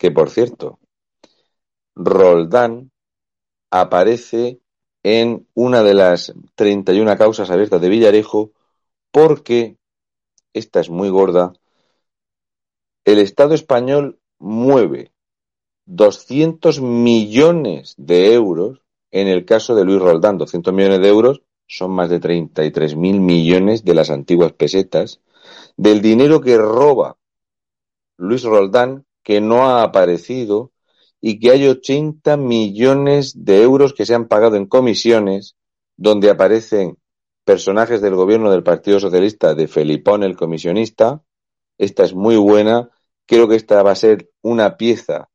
S4: que por cierto, Roldán aparece en una de las 31 causas abiertas de Villarejo porque, esta es muy gorda, el Estado español mueve 200 millones de euros en el caso de Luis Roldán. 200 millones de euros son más de 33 mil millones de las antiguas pesetas del dinero que roba Luis Roldán que no ha aparecido y que hay 80 millones de euros que se han pagado en comisiones donde aparecen personajes del gobierno del Partido Socialista de Felipón el comisionista. Esta es muy buena. Creo que esta va a ser una pieza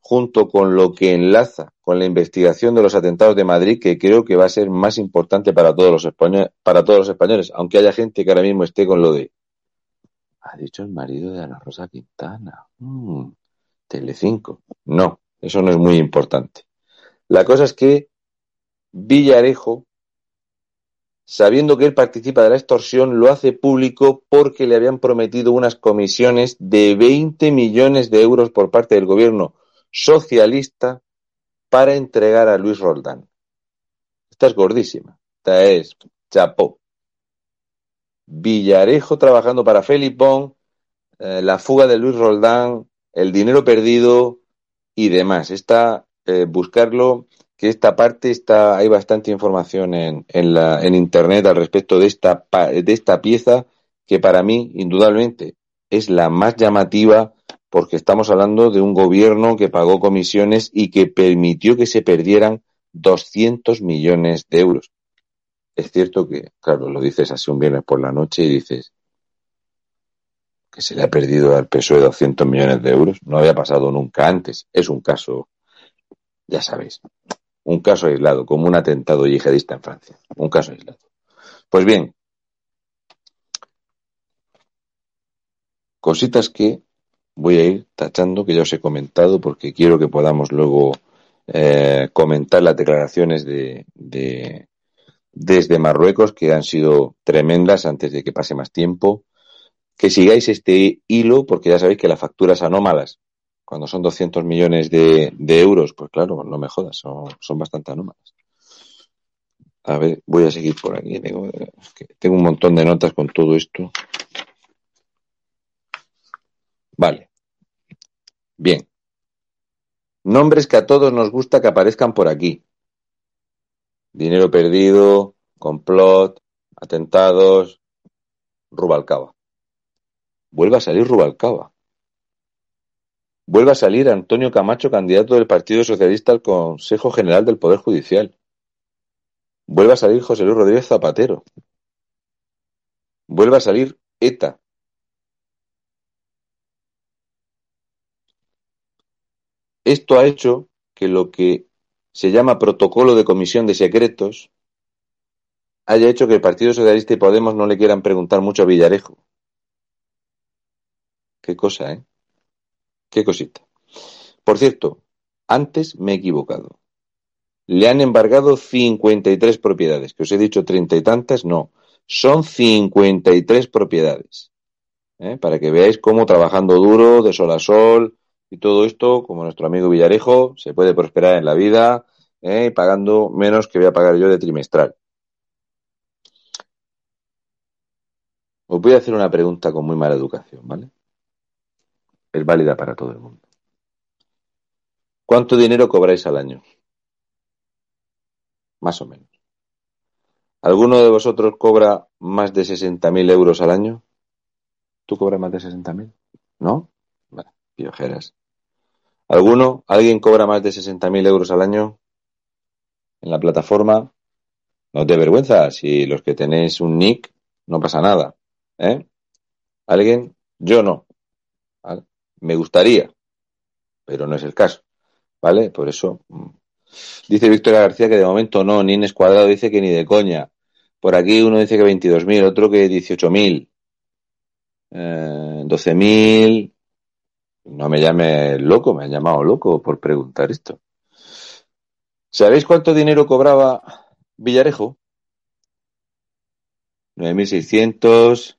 S4: junto con lo que enlaza con la investigación de los atentados de Madrid, que creo que va a ser más importante para todos los españoles, para todos los españoles, aunque haya gente que ahora mismo esté con lo de ha dicho el marido de Ana Rosa Quintana. Mm, Telecinco. No, eso no es muy importante. La cosa es que Villarejo, sabiendo que él participa de la extorsión, lo hace público porque le habían prometido unas comisiones de 20 millones de euros por parte del gobierno socialista para entregar a Luis Roldán. Esta es gordísima. Esta es chapó. Villarejo trabajando para Felipón, eh, la fuga de Luis Roldán, el dinero perdido y demás. Está eh, buscarlo, que esta parte está, hay bastante información en, en, la, en internet al respecto de esta, de esta pieza que para mí, indudablemente, es la más llamativa porque estamos hablando de un gobierno que pagó comisiones y que permitió que se perdieran 200 millones de euros. Es cierto que, claro, lo dices así un viernes por la noche y dices que se le ha perdido al PSOE 200 millones de euros. No había pasado nunca antes. Es un caso, ya sabéis, un caso aislado, como un atentado yihadista en Francia. Un caso aislado. Pues bien, cositas que voy a ir tachando, que ya os he comentado, porque quiero que podamos luego eh, comentar las declaraciones de, desde Marruecos, que han sido tremendas antes de que pase más tiempo. Que sigáis este hilo, porque ya sabéis que las facturas anómalas, cuando son 200 millones de, euros, pues claro, no me jodas, son, bastante anómalas. A ver, voy a seguir por aquí. Tengo, tengo un montón de notas con todo esto. Vale. Bien. Nombres que a todos nos gusta que aparezcan por aquí. Dinero perdido, complot, atentados, Rubalcaba. Vuelve a salir Rubalcaba. Vuelve a salir Antonio Camacho, candidato del Partido Socialista al Consejo General del Poder Judicial. Vuelve a salir José Luis Rodríguez Zapatero. Vuelve a salir ETA. Esto ha hecho que lo que se llama protocolo de comisión de secretos haya hecho que el Partido Socialista y Podemos no le quieran preguntar mucho a Villarejo. Qué cosa, ¿eh? Qué cosita. Por cierto, antes me he equivocado. Le han embargado 53 propiedades, que os he dicho treinta y tantas, no. Son 53 propiedades. ¿eh? Para que veáis cómo trabajando duro, de sol a sol, y todo esto, como nuestro amigo Villarejo, se puede prosperar en la vida, ¿eh? pagando menos que voy a pagar yo de trimestral. Os voy a hacer una pregunta con muy mala educación, ¿vale? Es válida para todo el mundo. ¿Cuánto dinero cobráis al año? Más o menos. ¿Alguno de vosotros cobra más de 60.000 euros al año? ¿Tú cobras más de 60.000? ¿No? Piojeras. ¿Alguno? ¿Alguien cobra más de 60.000 euros al año? En la plataforma. No te vergüenza. Si los que tenéis un nick, no pasa nada. ¿Eh? ¿Alguien? Yo no. Me gustaría, pero no es el caso. ¿Vale? Por eso. mm. Dice Victoria García que de momento no, ni en Escuadrado dice que ni de coña. Por aquí uno dice que 22.000, otro que 18.000. Eh, 12.000. No me llame loco, me han llamado loco por preguntar esto. ¿Sabéis cuánto dinero cobraba Villarejo? 9.600.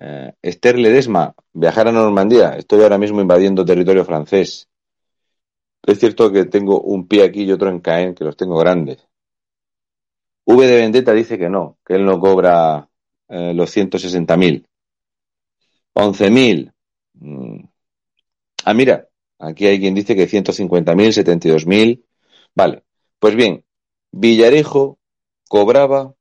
S4: Eh, Esther Ledesma, viajar a Normandía. Estoy ahora mismo invadiendo territorio francés. Es cierto que tengo un pie aquí y otro en Caen, que los tengo grandes. V de Vendetta dice que no, que él no cobra eh, los 160.000. 11.000. Ah, mira, aquí hay quien dice que 150.000, 72.000. Vale, pues bien, Villarejo cobraba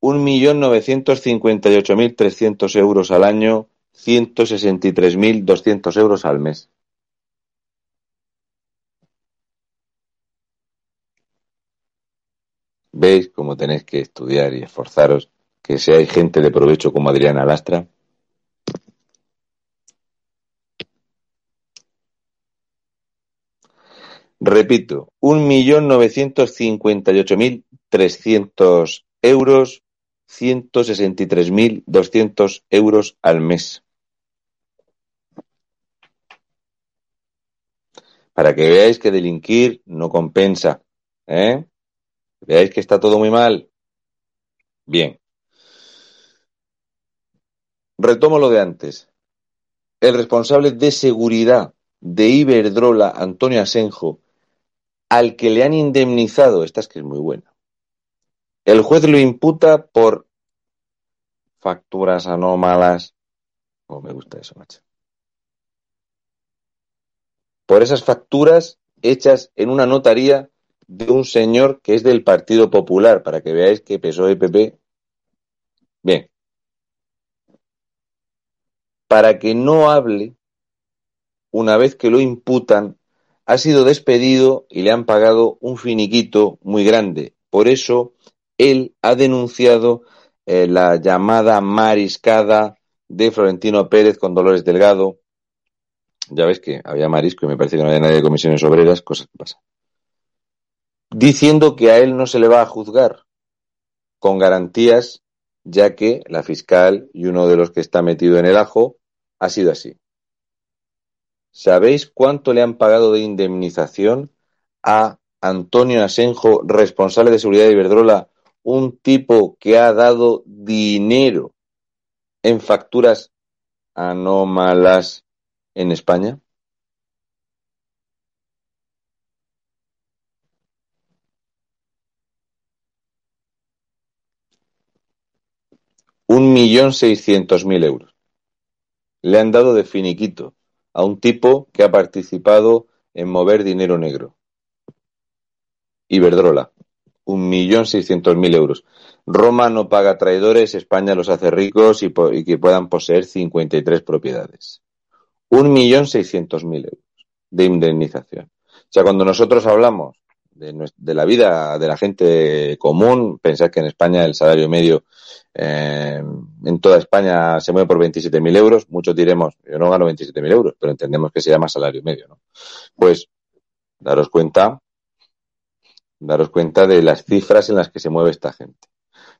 S4: un millón novecientos cincuenta y ocho mil trescientos euros al año, ciento sesenta y tres mil doscientos euros al mes. ¿Veis cómo tenéis que estudiar y esforzaros? Que seáis gente de provecho como Adriana Lastra. Repito, un millón novecientos cincuenta y ocho mil trescientos euros, ciento sesenta y tres mil doscientos euros al mes. Para que veáis que delinquir no compensa, ¿eh? Veáis que está todo muy mal. Bien. Retomo lo de antes. El responsable de seguridad de Iberdrola, Antonio Asenjo, al que le han indemnizado, esta es que es muy buena. El juez lo imputa por facturas anómalas. Oh, me gusta eso, macho. Por esas facturas hechas en una notaría de un señor que es del Partido Popular, para que veáis que PSOE y PP. Bien. Para que no hable, una vez que lo imputan, ha sido despedido y le han pagado un finiquito muy grande. Por eso, él ha denunciado eh, la llamada mariscada de Florentino Pérez con Dolores Delgado. Ya ves que había marisco y me parece que no había nadie de comisiones obreras, cosas que pasan diciendo que a él no se le va a juzgar con garantías, ya que la fiscal y uno de los que está metido en el ajo ha sido así. ¿Sabéis cuánto le han pagado de indemnización a Antonio Asenjo, responsable de seguridad de Iberdrola, un tipo que ha dado dinero en facturas anómalas en España? Un millón seiscientos mil euros. Le han dado de finiquito a un tipo que ha participado en mover dinero negro. Iberdrola. Un millón seiscientos mil euros. Roma no paga traidores, España los hace ricos y, y que puedan poseer 53 propiedades. Un millón seiscientos mil euros de indemnización. O sea, cuando nosotros hablamos de, de la vida de la gente común, pensad que en España el salario medio eh, en toda España se mueve por 27.000 euros. Muchos diremos, yo no gano 27.000 euros, pero entendemos que se llama salario medio, ¿no? Pues daros cuenta, daros cuenta de las cifras en las que se mueve esta gente.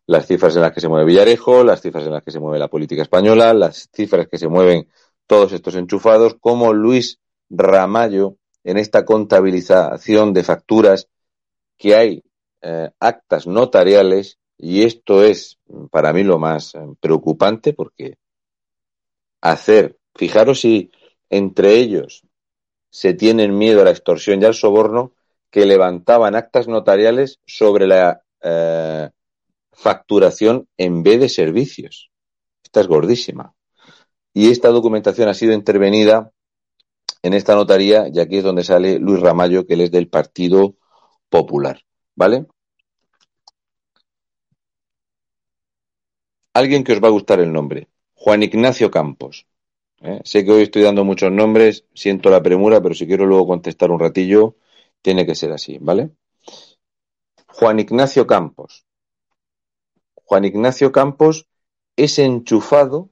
S4: Las cifras en las que se mueve Villarejo, las cifras en las que se mueve la política española, las cifras que se mueven todos estos enchufados, como Luis Ramallo en esta contabilización de facturas que hay eh, actas notariales y esto es mm, para mí lo más eh, preocupante porque hacer, fijaros si entre ellos se tienen miedo a la extorsión y al soborno, que levantaban actas notariales sobre la eh, facturación en vez de servicios. Esta es gordísima. Y esta documentación ha sido intervenida en esta notaría y aquí es donde sale Luis Ramallo, que él es del Partido Popular. ¿Vale? Alguien que os va a gustar el nombre. Juan Ignacio Campos. ¿eh? Sé que hoy estoy dando muchos nombres, siento la premura, pero si quiero luego contestar un ratillo, tiene que ser así, ¿vale? Juan Ignacio Campos. Juan Ignacio Campos es enchufado,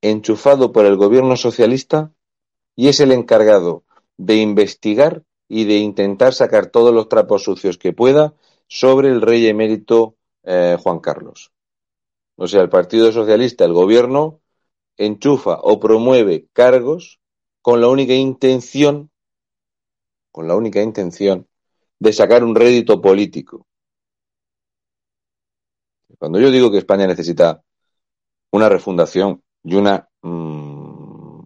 S4: enchufado por el gobierno socialista y es el encargado de investigar y de intentar sacar todos los trapos sucios que pueda sobre el rey emérito eh, Juan Carlos. O sea, el Partido Socialista, el gobierno, enchufa o promueve cargos con la única intención, con la única intención de sacar un rédito político. Cuando yo digo que España necesita una refundación y una mmm,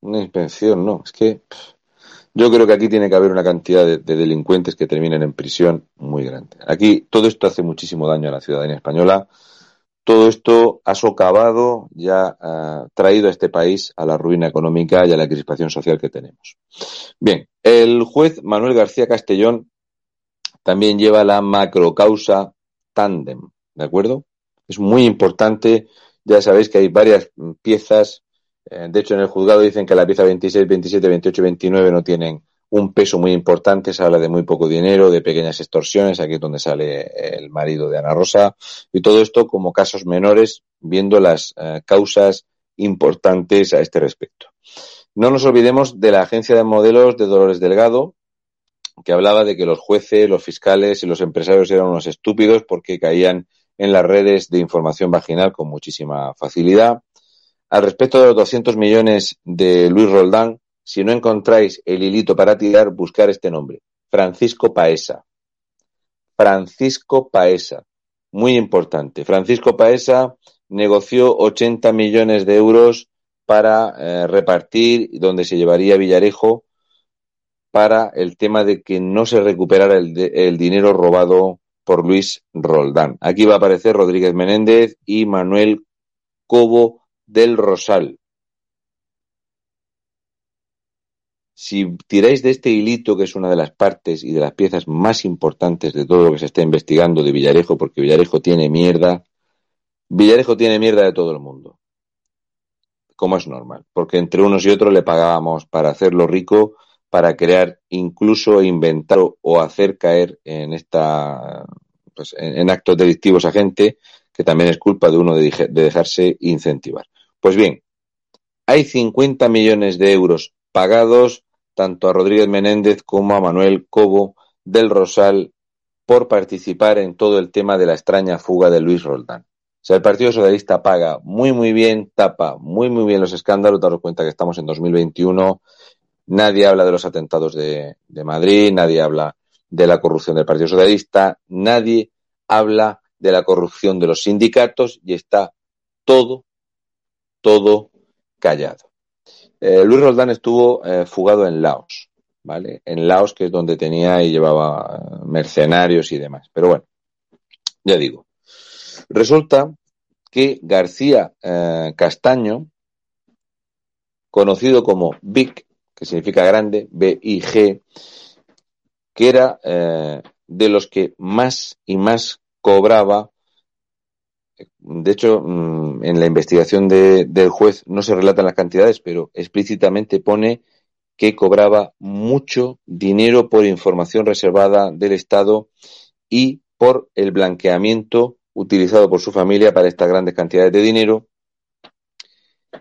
S4: una inspección, no, es que yo creo que aquí tiene que haber una cantidad de, de, delincuentes que terminen en prisión muy grande. Aquí todo esto hace muchísimo daño a la ciudadanía española. Todo esto ha socavado y ha traído a este país a la ruina económica y a la crispación social que tenemos. Bien, el juez Manuel García Castellón también lleva la macrocausa tándem, ¿de acuerdo? Es muy importante, ya sabéis que hay varias piezas, eh, de hecho en el juzgado dicen que la pieza 26, 27, 28 y 29 no tienen un peso muy importante, se habla de muy poco dinero, de pequeñas extorsiones, aquí es donde sale el marido de Ana Rosa, y todo esto como casos menores, viendo las eh, causas importantes a este respecto. No nos olvidemos de la agencia de modelos de Dolores Delgado, que hablaba de que los jueces, los fiscales y los empresarios eran unos estúpidos porque caían en las redes de información vaginal con muchísima facilidad. Al respecto de los 200 millones de Luis Roldán, si no encontráis el hilito para tirar, buscar este nombre. Francisco Paesa. Francisco Paesa. Muy importante. Francisco Paesa negoció 80 millones de euros para eh, repartir donde se llevaría Villarejo para el tema de que no se recuperara el, dinero robado por Luis Roldán. Aquí va a aparecer Rodríguez Menéndez y Manuel Cobo del Rosal. Si tiráis de este hilito, que es una de las partes y de las piezas más importantes de todo lo que se está investigando de Villarejo, porque Villarejo tiene mierda, Villarejo tiene mierda de todo el mundo. Como es normal, porque entre unos y otros le pagábamos para hacerlo rico para crear incluso inventar o hacer caer en esta pues, en, actos delictivos a gente que también es culpa de uno de, de dejarse incentivar. Pues bien, hay 50 millones de euros pagados tanto a Rodríguez Menéndez como a Manuel Cobo del Rosal por participar en todo el tema de la extraña fuga de Luis Roldán. O sea, el Partido Socialista paga muy, muy bien, tapa muy, muy bien los escándalos. Daros cuenta que estamos en 2021 Nadie habla de los atentados de, Madrid, nadie habla de la corrupción del Partido Socialista, nadie habla de la corrupción de los sindicatos y está todo, todo callado. Eh, Luis Roldán estuvo eh, fugado en Laos. ¿vale? En Laos, que es donde tenía y llevaba eh, mercenarios y demás. Pero bueno, ya digo. Resulta que García Castaño, conocido como Big, significa grande, B-I-G, que era eh, de los que más y más cobraba. De hecho, mm, en la investigación de- del juez no se relatan las cantidades, pero explícitamente pone que cobraba mucho dinero por información reservada del Estado y por el blanqueamiento utilizado por su familia para estas grandes cantidades de dinero.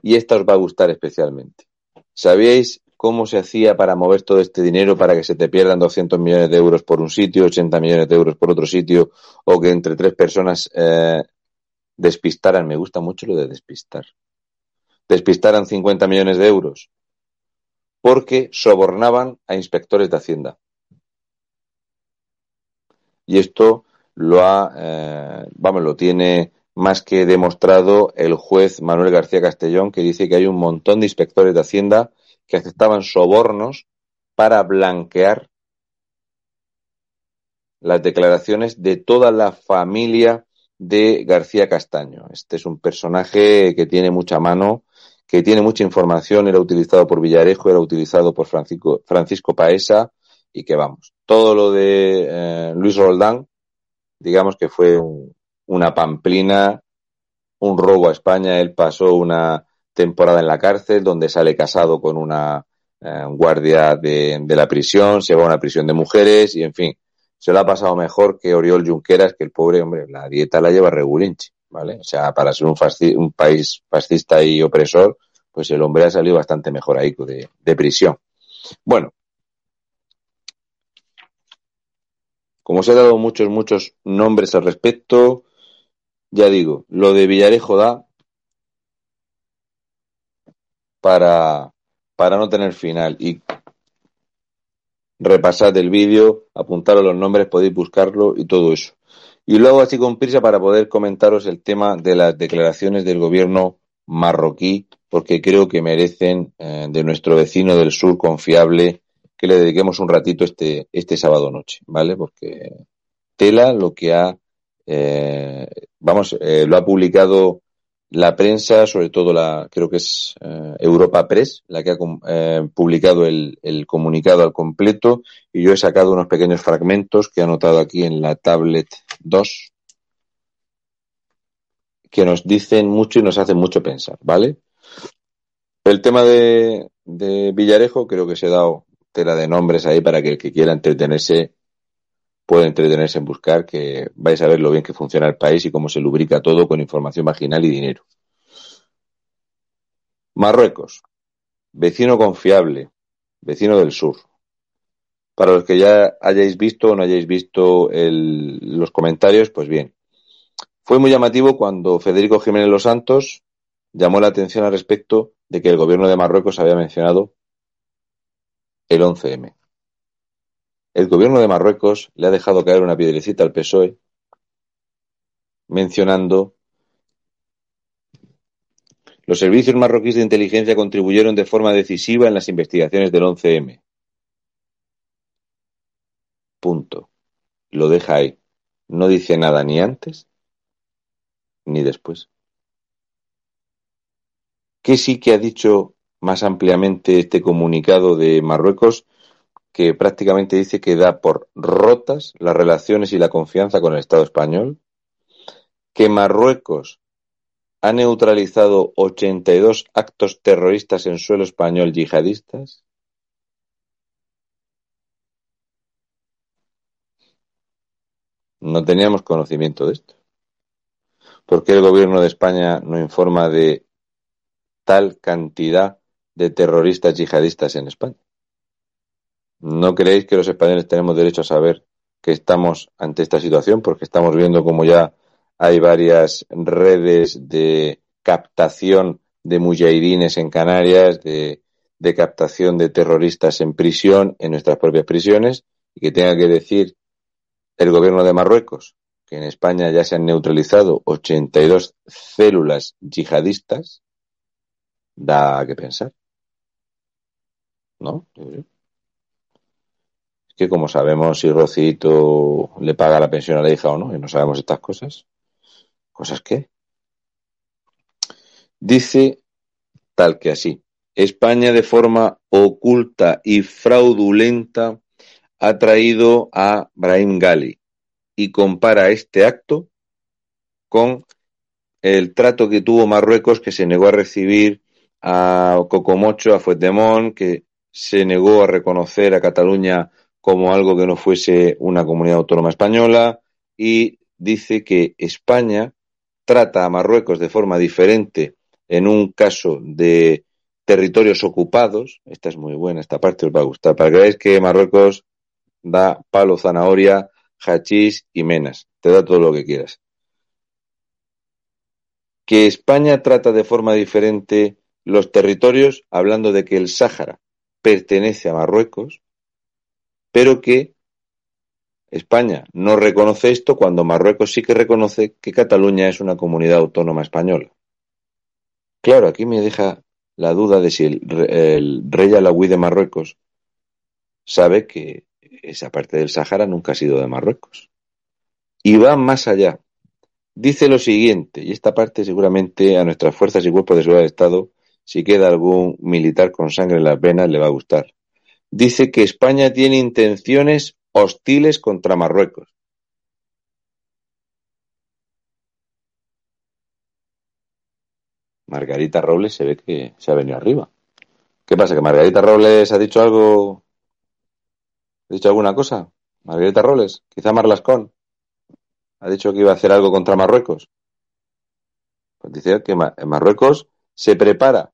S4: Y esta os va a gustar especialmente. ¿Sabíais cómo se hacía para mover todo este dinero para que se te pierdan 200 millones de euros por un sitio, 80 millones de euros por otro sitio, o que entre tres personas eh, despistaran? Me gusta mucho lo de despistar. Despistaran 50 millones de euros porque sobornaban a inspectores de Hacienda. Y esto lo ha, eh, vamos, lo tiene más que demostrado el juez Manuel García Castellón, que dice que hay un montón de inspectores de Hacienda que aceptaban sobornos para blanquear las declaraciones de toda la familia de García Castaño. Este es un personaje que tiene mucha mano, que tiene mucha información, era utilizado por Villarejo, era utilizado por Francisco, Francisco Paesa y que vamos. Todo lo de eh, Luis Roldán, digamos que fue un- una pamplina, un robo a España. Él pasó una temporada en la cárcel donde sale casado con una eh, guardia de, de la prisión, se va a una prisión de mujeres y en fin, se lo ha pasado mejor que Oriol Junqueras, que el pobre hombre, la dieta la lleva regulinchi, ¿vale? O sea, para ser un, fasci- un país fascista y opresor, pues el hombre ha salido bastante mejor ahí de, de prisión. Bueno, como se ha dado muchos, muchos nombres al respecto, ya digo, lo de Villarejo da para, para no tener final y repasad el vídeo, apuntaros los nombres, podéis buscarlo y todo eso. Y luego así con prisa para poder comentaros el tema de las declaraciones del gobierno marroquí, porque creo que merecen eh, de nuestro vecino del sur confiable que le dediquemos un ratito este, este sábado noche, ¿vale? Porque tela lo que ha, eh, vamos, eh, lo ha publicado la prensa, sobre todo la, creo que es eh, Europa Press, la que ha eh, publicado el, el comunicado al completo, y yo he sacado unos pequeños fragmentos que he anotado aquí en la tablet 2, que nos dicen mucho y nos hacen mucho pensar, ¿vale? El tema de, de Villarejo creo que se ha dado tela de nombres ahí para que el que quiera entretenerse pueda entretenerse en buscar, que vais a ver lo bien que funciona el país y cómo se lubrica todo con información marginal y dinero. Marruecos, vecino confiable, vecino del sur. Para los que ya hayáis visto o no hayáis visto los comentarios, pues bien. Fue muy llamativo cuando Federico Jiménez Los Santos llamó la atención al respecto de que el gobierno de Marruecos había mencionado el 11M. El gobierno de Marruecos le ha dejado caer una piedrecita al PSOE mencionando los servicios marroquíes de inteligencia contribuyeron de forma decisiva en las investigaciones del 11M. Punto. Lo deja ahí. No dice nada ni antes ni después. ¿Qué sí que ha dicho más ampliamente este comunicado de Marruecos? Que prácticamente dice que da por rotas las relaciones y la confianza con el Estado español, que Marruecos ha neutralizado 82 actos terroristas en suelo español yihadistas, no teníamos conocimiento de esto. ¿Por qué el gobierno de España no informa de tal cantidad de terroristas yihadistas en España? ¿No creéis que los españoles tenemos derecho a saber que estamos ante esta situación? Porque estamos viendo como ya hay varias redes de captación de mujahidines en Canarias, de, captación de terroristas en prisión, en nuestras propias prisiones, y que tenga que decir el gobierno de Marruecos que en España ya se han neutralizado 82 células yihadistas, da que pensar. ¿No? Que como sabemos si Rocito le paga la pensión a la hija o no, y no sabemos estas cosas. ¿Cosas qué? Dice tal que así. España de forma oculta y fraudulenta ha traído a Brahim Gali y compara este acto con el trato que tuvo Marruecos que se negó a recibir a Cocomocho, a Fuetdemont, que se negó a reconocer a Cataluña como algo que no fuese una comunidad autónoma española y dice que España trata a Marruecos de forma diferente en un caso de territorios ocupados. Esta es muy buena, esta parte os va a gustar. Para que veáis que Marruecos da palo, zanahoria, hachís y menas. Te da todo lo que quieras. Que España trata de forma diferente los territorios, hablando de que el Sáhara pertenece a Marruecos, pero que España no reconoce esto cuando Marruecos sí que reconoce que Cataluña es una comunidad autónoma española. Claro, aquí me deja la duda de si el, el rey Alawí de Marruecos sabe que esa parte del Sahara nunca ha sido de Marruecos. Y va más allá. Dice lo siguiente, y esta parte seguramente a nuestras fuerzas y cuerpos de seguridad del Estado, si queda algún militar con sangre en las venas, le va a gustar. Dice que España tiene intenciones hostiles contra Marruecos. Margarita Robles se ve que se ha venido arriba. ¿Qué pasa? ¿Que Margarita Robles ha dicho algo? ¿Ha dicho alguna cosa? Margarita Robles, quizá Marlascón. Ha dicho que iba a hacer algo contra Marruecos. Pues dice que Marruecos se prepara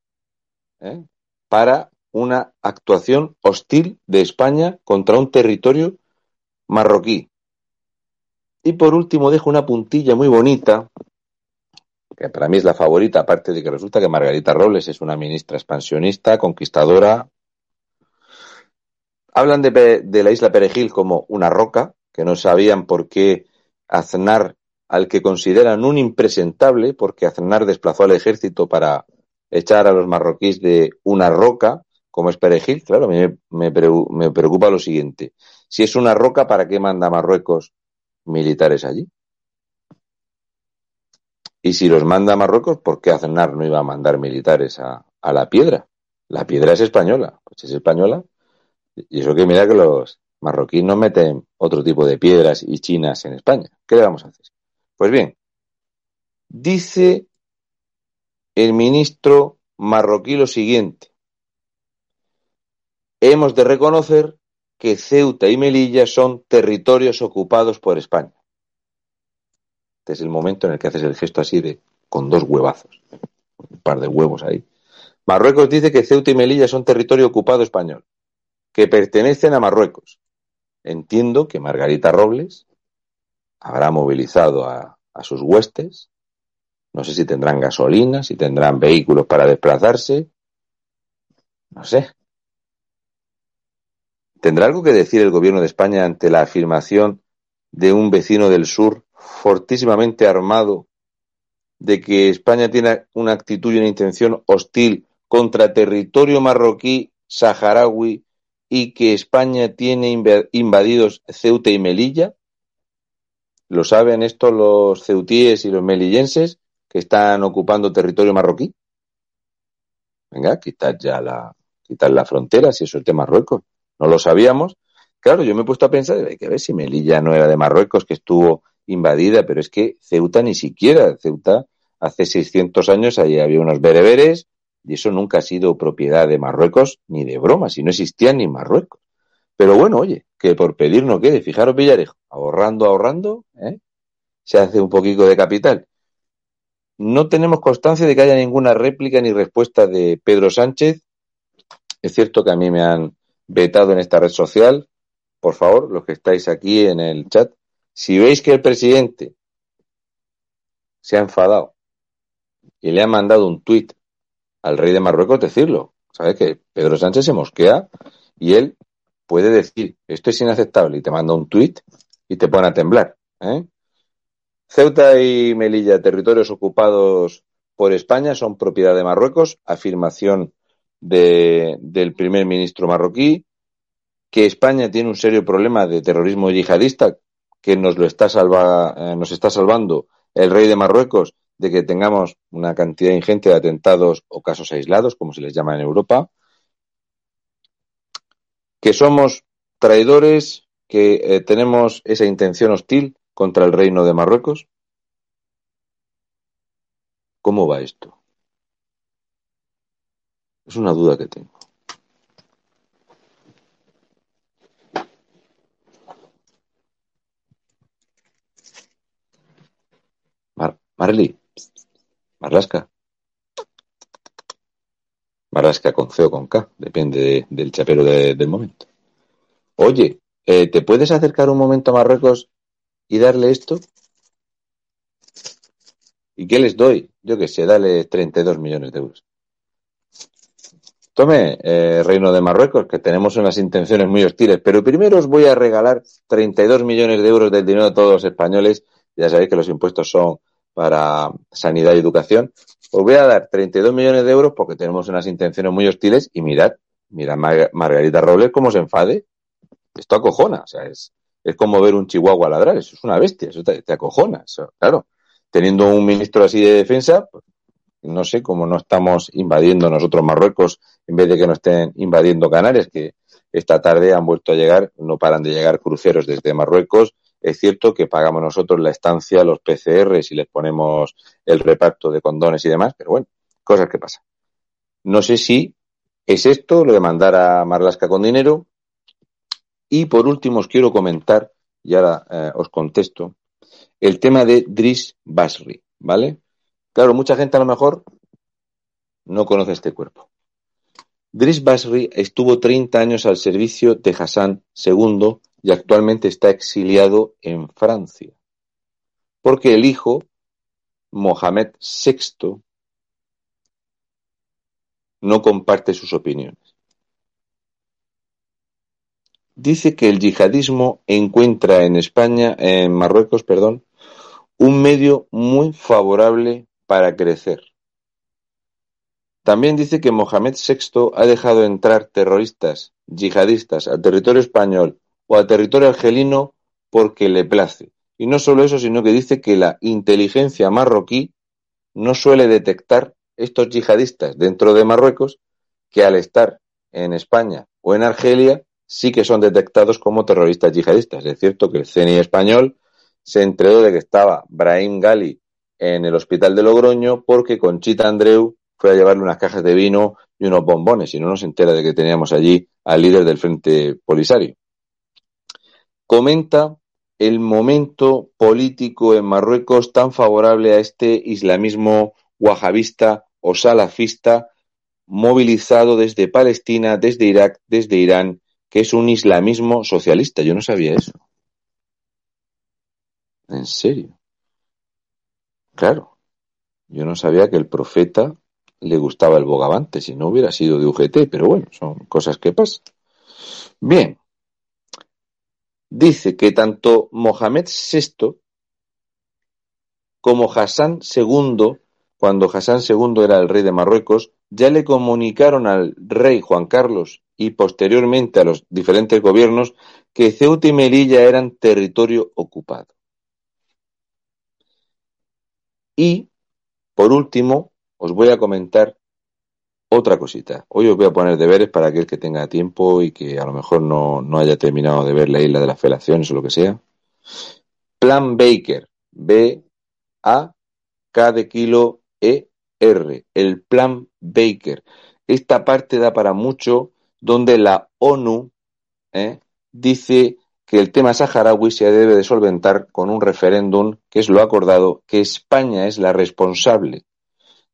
S4: ¿eh? para una actuación hostil de España contra un territorio marroquí. Y por último dejo una puntilla muy bonita que para mí es la favorita, aparte de que resulta que Margarita Robles es una ministra expansionista, conquistadora. Hablan de, de la isla Perejil como una roca, que no sabían por qué Aznar, al que consideran un impresentable, porque Aznar desplazó al ejército para echar a los marroquíes de una roca, como es Perejil, claro, a me, me preocupa lo siguiente. Si es una roca, ¿para qué manda Marruecos militares allí? Y si los manda Marruecos, ¿por qué Aznar no iba a mandar militares a, a la piedra? La piedra es española. Pues es española. Y eso que mira que los marroquíes no meten otro tipo de piedras y chinas en España. ¿Qué le vamos a hacer? Pues bien, dice el ministro marroquí lo siguiente. Hemos de reconocer que Ceuta y Melilla son territorios ocupados por España. Este es el momento en el que haces el gesto así de con dos huevazos, un par de huevos ahí. Marruecos dice que Ceuta y Melilla son territorio ocupado español, que pertenecen a Marruecos. Entiendo que Margarita Robles habrá movilizado a, a sus huestes. No sé si tendrán gasolina, si tendrán vehículos para desplazarse. No sé. ¿Tendrá algo que decir el gobierno de España ante la afirmación de un vecino del sur fortísimamente armado de que España tiene una actitud y una intención hostil contra territorio marroquí, saharaui y que España tiene invadidos Ceuta y Melilla? ¿Lo saben esto los ceutíes y los melillenses que están ocupando territorio marroquí? Venga, quitad ya la, quitad la frontera si eso es de Marruecos. No lo sabíamos. Claro, yo me he puesto a pensar, hay que ver si Melilla no era de Marruecos, que estuvo invadida, pero es que Ceuta ni siquiera, Ceuta hace 600 años allí había unos bereberes y eso nunca ha sido propiedad de Marruecos ni de broma, si no existía ni Marruecos. Pero bueno, oye, que por pedir no quede, fijaros Villarejo, ahorrando, ahorrando, ¿eh? se hace un poquito de capital. No tenemos constancia de que haya ninguna réplica ni respuesta de Pedro Sánchez. Es cierto que a mí me han vetado en esta red social. Por favor, los que estáis aquí en el chat, si veis que el presidente se ha enfadado y le ha mandado un tuit al rey de Marruecos, decirlo. ¿Sabes que Pedro Sánchez se mosquea y él puede decir esto es inaceptable y te manda un tuit y te pone a temblar. ¿eh? Ceuta y Melilla, territorios ocupados por España, son propiedad de Marruecos, afirmación de, del primer ministro marroquí. que España tiene un serio problema de terrorismo yihadista que nos lo está salva, eh, nos está salvando el rey de Marruecos de que tengamos una cantidad ingente de atentados o casos aislados, como se les llama en Europa, que somos traidores, que eh, tenemos esa intención hostil contra el reino de Marruecos. ¿Cómo va esto? Es una duda que tengo. Mar Marley, Marlasca. Marlasca con C o con K, depende de- del chapero de- del momento. Oye, eh, ¿te puedes acercar un momento a Marruecos y darle esto? ¿Y qué les doy? Yo que sé, dale 32 millones de euros. Tome, eh, Reino de Marruecos, que tenemos unas intenciones muy hostiles, pero primero os voy a regalar 32 millones de euros del dinero de todos los españoles. Ya sabéis que los impuestos son para sanidad y educación. Os voy a dar 32 millones de euros porque tenemos unas intenciones muy hostiles y mirad, mira Mar- Margarita Robles cómo se enfade. Esto acojona, o sea, es, es como ver un chihuahua ladrar, eso es una bestia, eso te, acojona, claro. Teniendo un ministro así de defensa, pues, no sé cómo no estamos invadiendo nosotros Marruecos en vez de que nos estén invadiendo Canarias, que esta tarde han vuelto a llegar, no paran de llegar cruceros desde Marruecos. Es cierto que pagamos nosotros la estancia, los PCRs y les ponemos el reparto de condones y demás, pero bueno, cosas que pasan. No sé si es esto lo de mandar a Marlasca con dinero. Y por último os quiero comentar, y ahora eh, os contesto, el tema de Driss Basri, ¿vale? Claro, mucha gente a lo mejor no conoce este cuerpo. Driss Basri estuvo 30 años al servicio de Hassan II y actualmente está exiliado en Francia. Porque el hijo, Mohamed VI, no comparte sus opiniones. Dice que el yihadismo encuentra en España, en Marruecos, perdón, un medio muy favorable para crecer. También dice que Mohamed VI ha dejado entrar terroristas yihadistas al territorio español o al territorio argelino porque le place. Y no solo eso, sino que dice que la inteligencia marroquí no suele detectar estos yihadistas dentro de Marruecos que al estar en España o en Argelia sí que son detectados como terroristas yihadistas. Es cierto que el CNI español se enteró de que estaba Brahim Gali en el hospital de Logroño porque Conchita Andreu fue a llevarle unas cajas de vino y unos bombones y no nos entera de que teníamos allí al líder del Frente Polisario. Comenta el momento político en Marruecos tan favorable a este islamismo wahabista o salafista movilizado desde Palestina, desde Irak, desde Irán, que es un islamismo socialista. Yo no sabía eso. En serio. Claro. Yo no sabía que el profeta le gustaba el bogavante, si no hubiera sido de UGT, pero bueno, son cosas que pasan. Bien. Dice que tanto Mohamed VI como Hassan II, cuando Hassan II era el rey de Marruecos, ya le comunicaron al rey Juan Carlos y posteriormente a los diferentes gobiernos que Ceuta y Melilla eran territorio ocupado. Y, por último, os voy a comentar otra cosita. Hoy os voy a poner deberes para aquel que tenga tiempo y que a lo mejor no, no haya terminado de ver la isla de las felaciones o lo que sea. Plan Baker. B, A, K de kilo, E, R. El plan Baker. Esta parte da para mucho donde la ONU ¿eh? dice que el tema saharaui se debe de solventar con un referéndum, que es lo acordado, que España es la responsable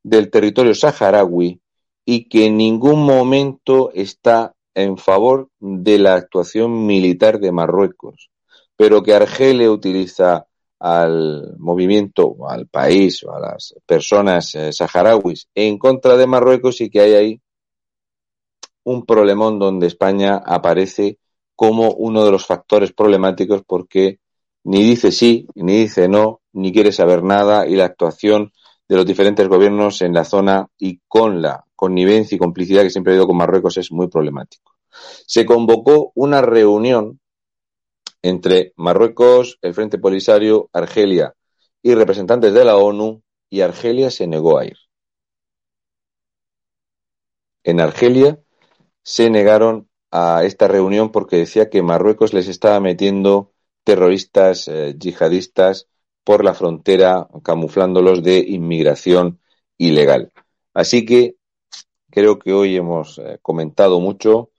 S4: del territorio saharaui y que en ningún momento está en favor de la actuación militar de Marruecos, pero que Argelia utiliza al movimiento, al país o a las personas eh, saharauis en contra de Marruecos y que hay ahí un problemón donde España aparece como uno de los factores problemáticos porque ni dice sí, ni dice no, ni quiere saber nada y la actuación de los diferentes gobiernos en la zona y con la connivencia y complicidad que siempre ha habido con Marruecos es muy problemático. Se convocó una reunión entre Marruecos, el Frente Polisario, Argelia y representantes de la ONU y Argelia se negó a ir. En Argelia se negaron a esta reunión porque decía que Marruecos les estaba metiendo terroristas eh, yihadistas por la frontera, camuflándolos de inmigración ilegal. Así que creo que hoy hemos eh, comentado mucho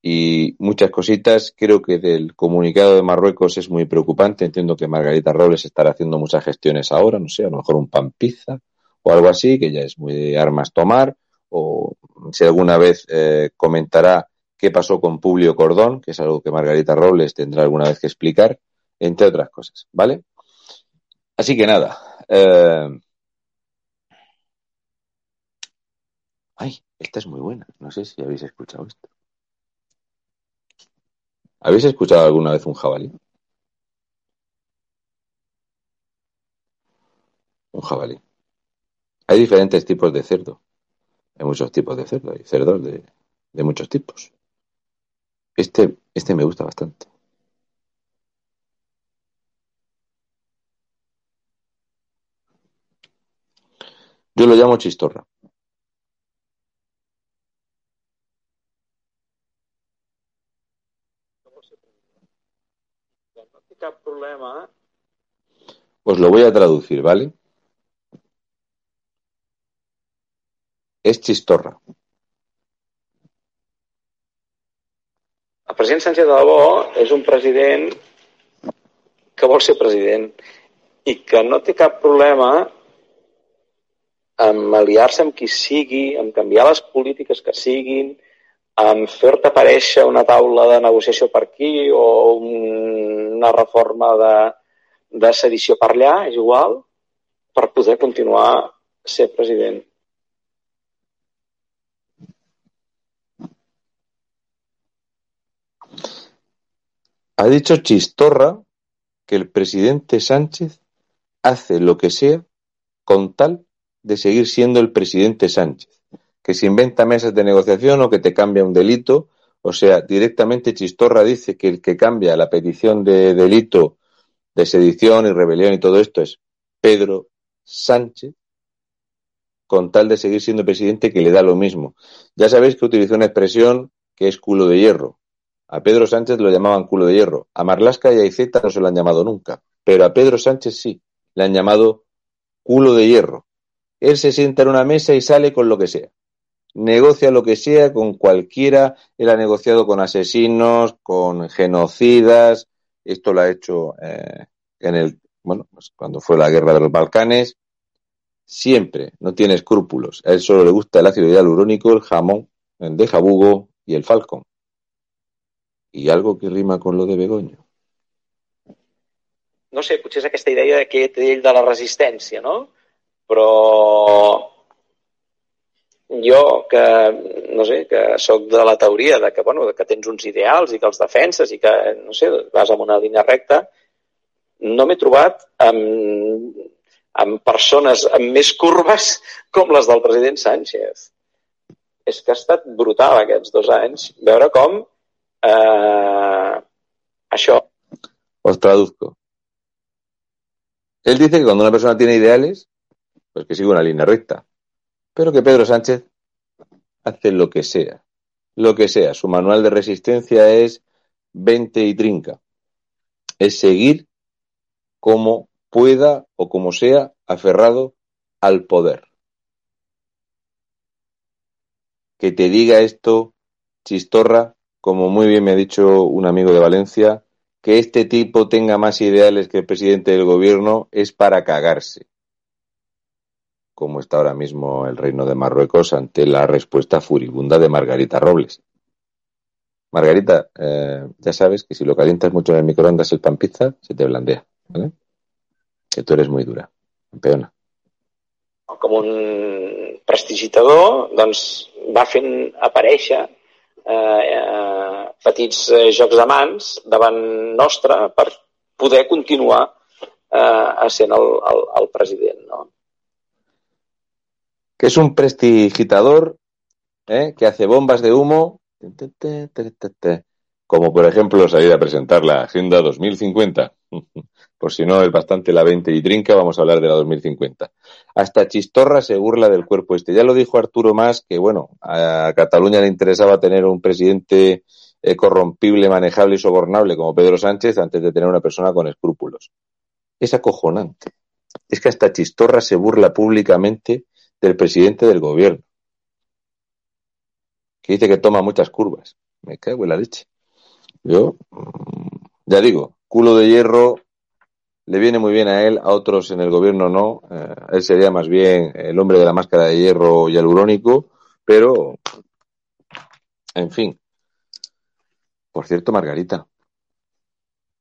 S4: y muchas cositas. Creo que del comunicado de Marruecos es muy preocupante. Entiendo que Margarita Robles estará haciendo muchas gestiones ahora, no sé, a lo mejor un pan pizza o algo así, que ya es muy de armas tomar, o si alguna vez eh, comentará qué pasó con Publio Cordón, que es algo que Margarita Robles tendrá alguna vez que explicar, entre otras cosas, ¿vale? Así que nada. Eh... Ay, esta es muy buena. No sé si habéis escuchado esto. ¿Habéis escuchado alguna vez un jabalí? Un jabalí. Hay diferentes tipos de cerdo. Hay muchos tipos de cerdo. Hay cerdos de, de muchos tipos. Este, este me gusta bastante. Yo lo llamo chistorra.
S5: problema.
S4: Os lo voy a traducir, ¿vale? Es chistorra.
S5: El president Sánchez de debò és un president que vol ser president i que no té cap problema en aliar-se amb qui sigui, en canviar les polítiques que siguin, en fer-te aparèixer una taula de negociació per aquí o una reforma de, de sedició per allà, és igual, per poder continuar ser president.
S4: Ha dicho Chistorra que el presidente Sánchez hace lo que sea con tal de seguir siendo el presidente Sánchez, que se inventa mesas de negociación o que te cambia un delito. O sea, directamente Chistorra dice que el que cambia la petición de delito de sedición y rebelión y todo esto es Pedro Sánchez, con tal de seguir siendo presidente que le da lo mismo. Ya sabéis que utilizó una expresión que es culo de hierro. A Pedro Sánchez lo llamaban culo de hierro. A Marlasca y a Iceta no se lo han llamado nunca. Pero a Pedro Sánchez sí. Le han llamado culo de hierro. Él se sienta en una mesa y sale con lo que sea. Negocia lo que sea con cualquiera. Él ha negociado con asesinos, con genocidas. Esto lo ha hecho eh, en el, bueno, pues cuando fue la guerra de los Balcanes. Siempre, no tiene escrúpulos. A él solo le gusta el ácido hialurónico, el jamón, el de jabugo y el falcón. I algo que rima con lo de Begoño.
S5: No sé, potser és aquesta idea de que té ell de la resistència, no? Però jo que, no sé, que sóc de la teoria de que, bueno, que tens uns ideals i que els defenses i que, no sé, vas amb una línia recta, no m'he trobat amb, amb persones amb més curves com les del president Sánchez. És que ha estat brutal aquests dos anys veure com eh, això.
S4: Os traduzco. Él dice que cuando una persona tiene ideales, pues que sigue una línea recta. Pero que Pedro Sánchez hace lo que sea. Lo que sea. Su manual de resistencia es 20 y trinca. Es seguir como pueda o como sea aferrado al poder. Que te diga esto, chistorra, como muy bien me ha dicho un amigo de Valencia, que este tipo tenga más ideales que el presidente del gobierno es para cagarse. Como está ahora mismo el reino de Marruecos ante la respuesta furibunda de Margarita Robles. Margarita, eh, ya sabes que si lo calientas mucho en el microondas el pan pizza, se te blandea, ¿vale? Que tú eres muy dura, campeona.
S5: Com un prestidigitador, doncs va fent eh, eh, petits eh, jocs de mans davant nostre per poder continuar eh, sent el, el, el president. No?
S4: Que es un prestigitador ¿eh? que hace bombas de humo Como por ejemplo salir a presentar la Agenda 2050. Por si no es bastante la 20 y trinca, vamos a hablar de la 2050. Hasta Chistorra se burla del cuerpo este. Ya lo dijo Arturo Más que, bueno, a Cataluña le interesaba tener un presidente eh, corrompible, manejable y sobornable como Pedro Sánchez antes de tener una persona con escrúpulos. Es acojonante. Es que hasta Chistorra se burla públicamente del presidente del gobierno. Que dice que toma muchas curvas. Me cago en la leche. Yo, mm, ya digo, culo de hierro le viene muy bien a él, a otros en el gobierno no. Eh, él sería más bien el hombre de la máscara de hierro hialurónico, pero, en fin. Por cierto, Margarita,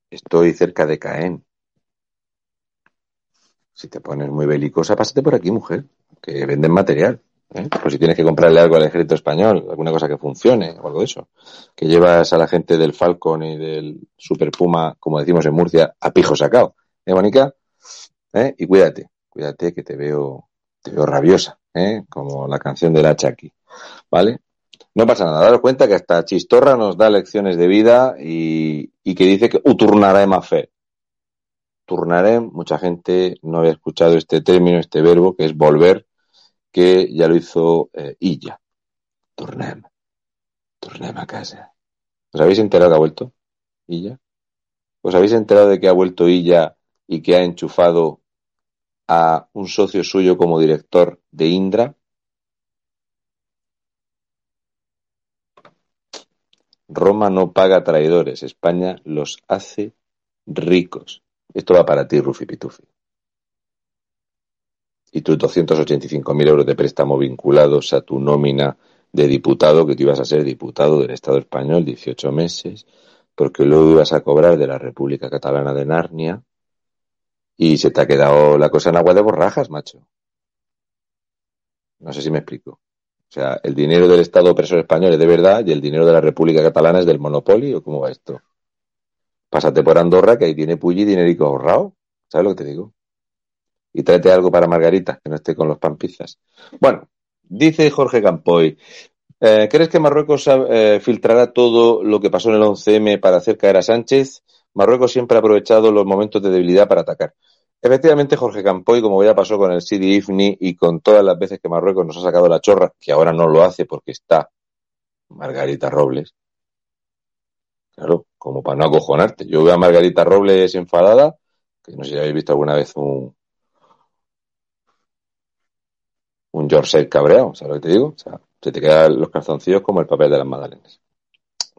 S4: estoy cerca de Caen. Si te pones muy belicosa, pásate por aquí, mujer, que venden material. ¿Eh? Pues si tienes que comprarle algo al ejército español, alguna cosa que funcione o algo de eso. Que llevas a la gente del Falcon y del Super Puma, como decimos en Murcia, a pijo sacado. ¿Eh, Mónica? ¿Eh? Y cuídate, cuídate que te veo, te veo rabiosa, ¿eh? Como la canción del hacha aquí. ¿Vale? No pasa nada, daros cuenta que hasta Chistorra nos da lecciones de vida y, y que dice que uturnarem a fe. Turnarem, mucha gente no había escuchado este término, este verbo, que es volver, que ya lo hizo eh, Illa. Turnem. Turnem a casa. ¿Os habéis enterado que ha vuelto Illa? ¿Os habéis enterado de que ha vuelto Illa y que ha enchufado a un socio suyo como director de Indra? Roma no paga traidores, España los hace ricos. Esto va para ti, Rufi Pitufi. Y tus 285.000 euros de préstamo vinculados a tu nómina de diputado, que tú ibas a ser diputado del Estado español 18 meses, porque luego ibas a cobrar de la República Catalana de Narnia y se te ha quedado la cosa en agua de borrajas, macho. No sé si me explico. O sea, el dinero del Estado opresor español es de verdad y el dinero de la República Catalana es del monopolio. ¿O cómo va esto? Pásate por Andorra, que ahí tiene Pulli dinerico ahorrado. ¿Sabes lo que te digo? Y tráete algo para Margarita, que no esté con los pampizas. Bueno, dice Jorge Campoy, eh, ¿crees que Marruecos eh, filtrará todo lo que pasó en el 11M para hacer caer a Sánchez? Marruecos siempre ha aprovechado los momentos de debilidad para atacar. Efectivamente, Jorge Campoy, como ya pasó con el Sidi Ifni y con todas las veces que Marruecos nos ha sacado la chorra, que ahora no lo hace porque está Margarita Robles. Claro, como para no acojonarte. Yo veo a Margarita Robles enfadada, que no sé si habéis visto alguna vez un, un George cabreado, ¿sabes lo que te digo? O sea, se te quedan los calzoncillos como el papel de las magdalenas.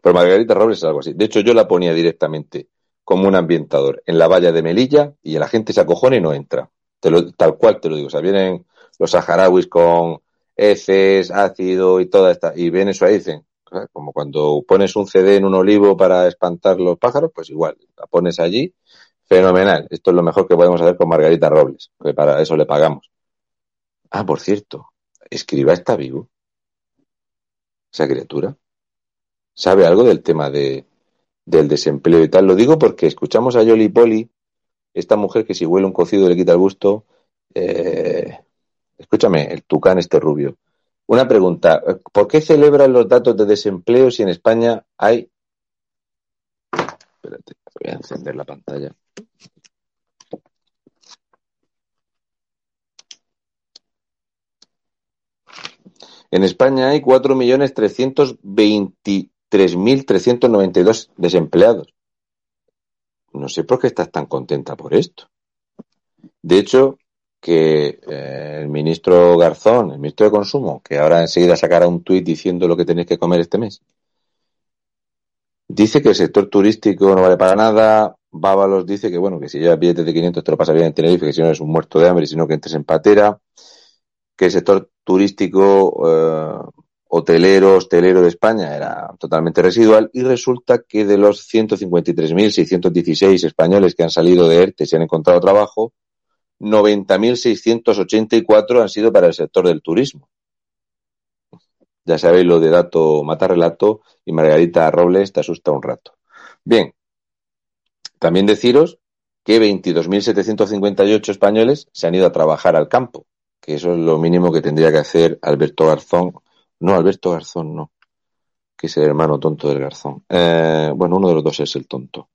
S4: Pero Margarita Robles es algo así. De hecho, yo la ponía directamente como un ambientador en la valla de Melilla y la gente se acojona y no entra. Te lo, tal cual te lo digo. O sea, vienen los saharauis con heces, ácido y toda esta, y ven eso ahí dicen, como cuando pones un CD en un olivo para espantar los pájaros, pues igual, la pones allí, fenomenal. Esto es lo mejor que podemos hacer con Margarita Robles, porque para eso le pagamos. Ah, por cierto, Escriba está vivo. Esa criatura. ¿Sabe algo del tema de, del desempleo y tal. Lo digo porque escuchamos a Yoli Poli, esta mujer que si huele un cocido le quita el gusto. Eh, escúchame, el tucán este rubio. Una pregunta, ¿por qué celebran los datos de desempleo si en España hay... Espérate, voy a encender la pantalla. En España hay 4.320.000 3.392 desempleados. No sé por qué estás tan contenta por esto. De hecho, que eh, el ministro Garzón, el ministro de Consumo, que ahora enseguida sacará un tuit diciendo lo que tenéis que comer este mes, dice que el sector turístico no vale para nada. Bábalos dice que, bueno, que si llevas billetes de 500 te lo pasa bien en Tenerife, que si no eres un muerto de hambre, sino que entres en patera. Que el sector turístico eh, hotelero, hostelero de España era totalmente residual y resulta que de los 153.616 españoles que han salido de ERTE y se han encontrado trabajo, 90.684 han sido para el sector del turismo. Ya sabéis lo de dato mata relato y Margarita Robles te asusta un rato. Bien, también deciros que 22.758 españoles se han ido a trabajar al campo, que eso es lo mínimo que tendría que hacer Alberto Garzón no, Alberto Garzón no. que es el hermano tonto del Garzón. Eh, bueno, uno de los dos es el tonto.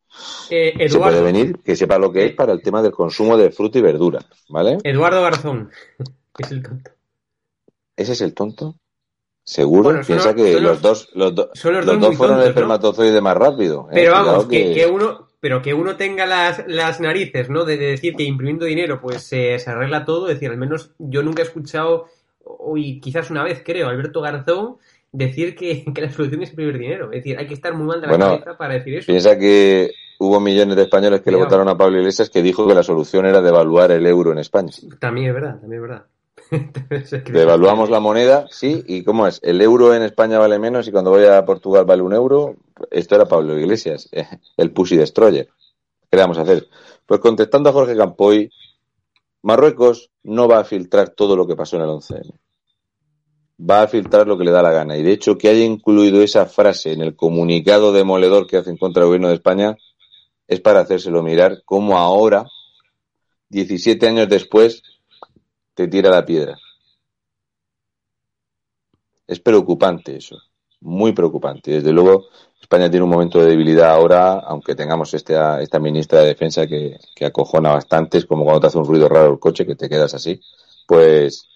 S3: Eh,
S4: Se puede
S3: Eduardo,
S4: venir, que sepa lo que es para el tema del consumo de fruta y verdura, ¿vale?
S3: Eduardo Garzón, es el tonto.
S4: ¿Ese es el tonto? ¿Seguro?
S3: Bueno,
S4: Piensa
S3: los-
S4: que los
S3: los-
S4: dos, los, do-
S3: dos
S4: fueron el espermatozoide más rápido. ¿eh?
S3: Pero vamos, que, que uno, pero que uno tenga las, las narices, ¿no? De, de decir que imprimiendo dinero, pues se se arregla todo. Es decir, al menos yo nunca he escuchado, hoy quizás una vez creo, Alberto Garzón decir que, que la solución es imprimir dinero. Es decir, hay que estar muy mal de la
S4: Bueno,
S3: cabeza para decir eso.
S4: Piensa que hubo millones de españoles que le votaron a Pablo Iglesias que dijo que la solución era devaluar el euro en España.
S3: También es verdad, también es verdad.
S4: Devaluamos la moneda, sí, y ¿cómo es? El euro en España vale menos y cuando voy a Portugal vale un euro. Esto era Pablo Iglesias, el Pussy Destroyer. ¿Qué le vamos a hacer? Pues contestando a Jorge Campoy, Marruecos no va a filtrar todo lo que pasó en el 11M. Va a filtrar lo que le da la gana. Y de hecho, que haya incluido esa frase en el comunicado demoledor que hacen contra el gobierno de España es para hacérselo mirar cómo ahora, 17 años después, te tira la piedra. Es preocupante eso, muy preocupante. Desde luego, España tiene un momento de debilidad ahora, aunque tengamos esta, esta ministra de Defensa que, que acojona bastante, es como cuando te hace un ruido raro el coche, que te quedas así. Pues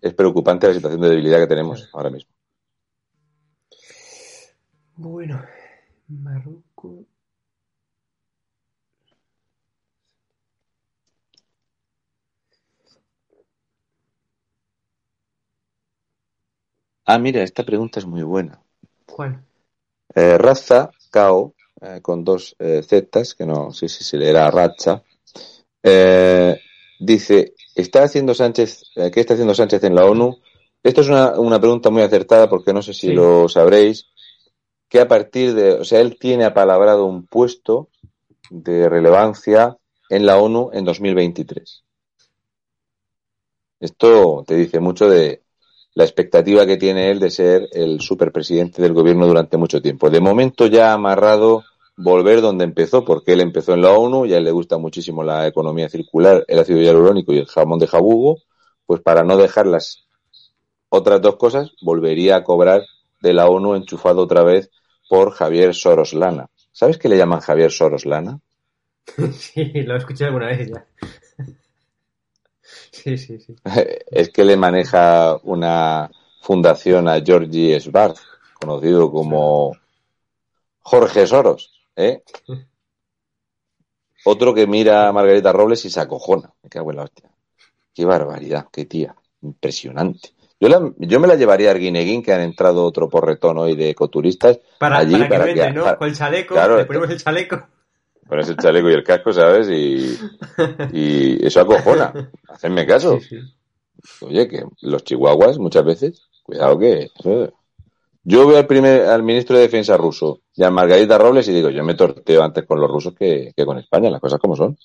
S4: es preocupante la situación de debilidad que tenemos ahora mismo.
S3: Bueno, Marruecos.
S4: Ah, mira, esta pregunta es muy buena.
S3: ¿Cuál?
S4: Eh, Raza, Cao, eh, con dos eh, zetas, que no sé si se leerá Racha, dice, ¿está haciendo Sánchez, ¿qué está haciendo Sánchez en la ONU? Esto es una, una pregunta muy acertada porque no sé si
S3: Sí.
S4: lo sabréis, que a partir de, o sea, él tiene apalabrado un puesto de relevancia en la ONU en 2023. Esto te dice mucho de la expectativa que tiene él de ser el superpresidente del gobierno durante mucho tiempo. De momento ya ha amarrado volver donde empezó, porque él empezó en la ONU y a él le gusta muchísimo la economía circular, el ácido hialurónico y el jamón de jabugo, pues para no dejar las otras dos cosas, volvería a cobrar de la ONU enchufado otra vez por Javier Soros Lana. ¿Sabes qué le llaman Javier Soros Lana?
S3: Sí, lo escuché alguna vez ya. Sí, sí, sí.
S4: es que le maneja una fundación a Georgie Svarth, conocido como Jorge Soros, ¿eh? Otro que mira a Margarita Robles y se acojona. Me cago en la hostia. Qué barbaridad, qué tía. Impresionante. Yo, la- yo me la llevaría a Arguineguín, que han entrado otro porretón hoy de ecoturistas.
S3: Para,
S4: allí
S3: para que
S4: para
S3: no entre,
S4: que-
S3: ¿no?
S4: para-
S3: Con el chaleco,
S4: Claro,
S3: le ponemos el chaleco.
S4: Pones el chaleco y el casco, ¿sabes? Y, y eso acojona. Hacedme caso.
S3: Sí, sí.
S4: Oye, que los chihuahuas muchas veces, cuidado que... Yo veo al, primer, al ministro de Defensa ruso y a Margarita Robles y digo, yo me torteo antes con los rusos que, que con España, las cosas como son.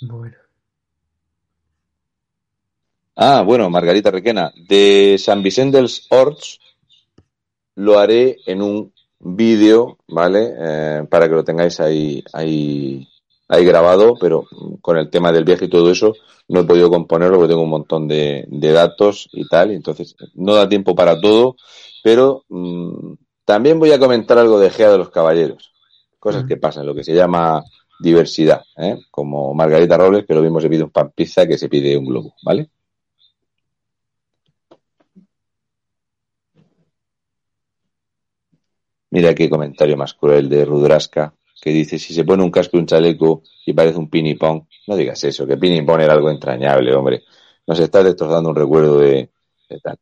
S3: Bueno.
S4: Ah, bueno, Margarita Requena, de San Vicente dels Horts lo haré en un vídeo, ¿vale? Eh, para que lo tengáis ahí, ahí, ahí grabado, pero con el tema del viaje y todo eso no he podido componerlo porque tengo un montón de, de datos y tal, y entonces no da tiempo para todo, pero mm, también voy a comentar algo de Gea de los Caballeros, cosas que pasan, lo que se llama diversidad, ¿eh? como Margarita Robles, que lo mismo se pide un pan pizza que se pide un globo, ¿vale? Mira qué comentario más cruel de Rudrasca, que dice, si se pone un casco y un chaleco y parece un pinipón, no digas eso, que pinipón era algo entrañable, hombre. Nos está destrozando un recuerdo de, de tal.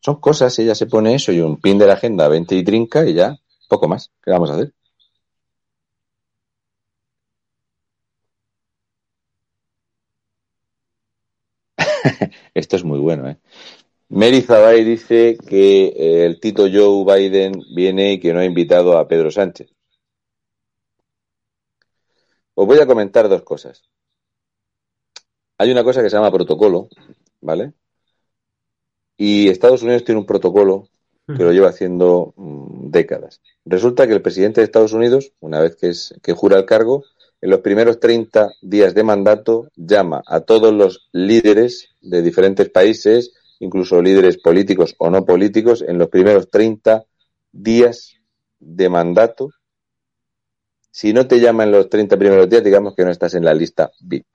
S4: Son cosas, ella se pone eso y un pin de la agenda 20 y trinca y ya, poco más. ¿Qué vamos a hacer? Esto es muy bueno, ¿eh? Mary Zabay dice que eh, el Tito Joe Biden viene y que no ha invitado a Pedro Sánchez. Os voy a comentar dos cosas. Hay una cosa que se llama protocolo, ¿vale? Y Estados Unidos tiene un protocolo que lo lleva haciendo mm, décadas. Resulta que el presidente de Estados Unidos, una vez que, es, que jura el cargo, en los primeros 30 días de mandato llama a todos los líderes de diferentes países, incluso líderes políticos o no políticos, en los primeros 30 días de mandato. Si no te llaman los 30 primeros días, digamos que no estás en la lista VIP.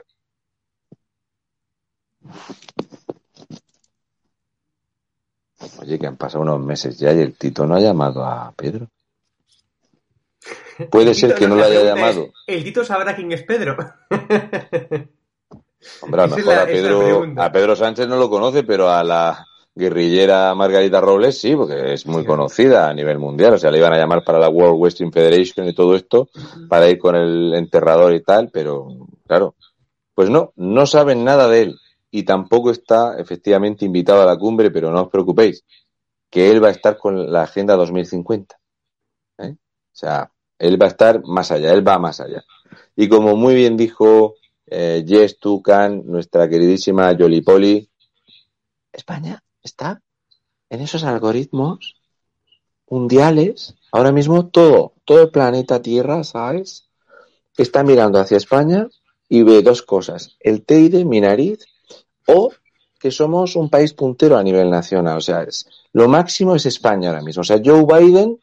S4: Oye, que han pasado unos meses ya y el Tito no ha llamado a Pedro. Puede ser que no lo haya
S3: es,
S4: llamado.
S3: ¿El Tito sabrá quién es Pedro?
S4: Hombre, a lo mejor
S3: la-
S4: a Pedro, a Pedro Sánchez no lo conoce, pero a la guerrillera Margarita Robles sí, porque es muy
S3: Sí.
S4: conocida a nivel mundial. O sea, le iban a llamar para la World Wrestling Federation y todo esto, para ir con el enterrador y tal, pero claro, pues no, no saben nada de él. Y tampoco está efectivamente invitado a la cumbre, pero no os preocupéis, que él va a estar con la Agenda 2050. ¿eh? O sea, él va a estar más allá, él va más allá. Y como muy bien dijo eh, Jess Tucan, nuestra queridísima Yoli Poli, España está en esos algoritmos mundiales. Ahora mismo todo, todo el planeta Tierra, ¿sabes? Está mirando hacia España y ve dos cosas. El Teide, mi nariz, o que somos un país puntero a nivel nacional. O sea, es, lo máximo es España ahora mismo. O sea, Joe Biden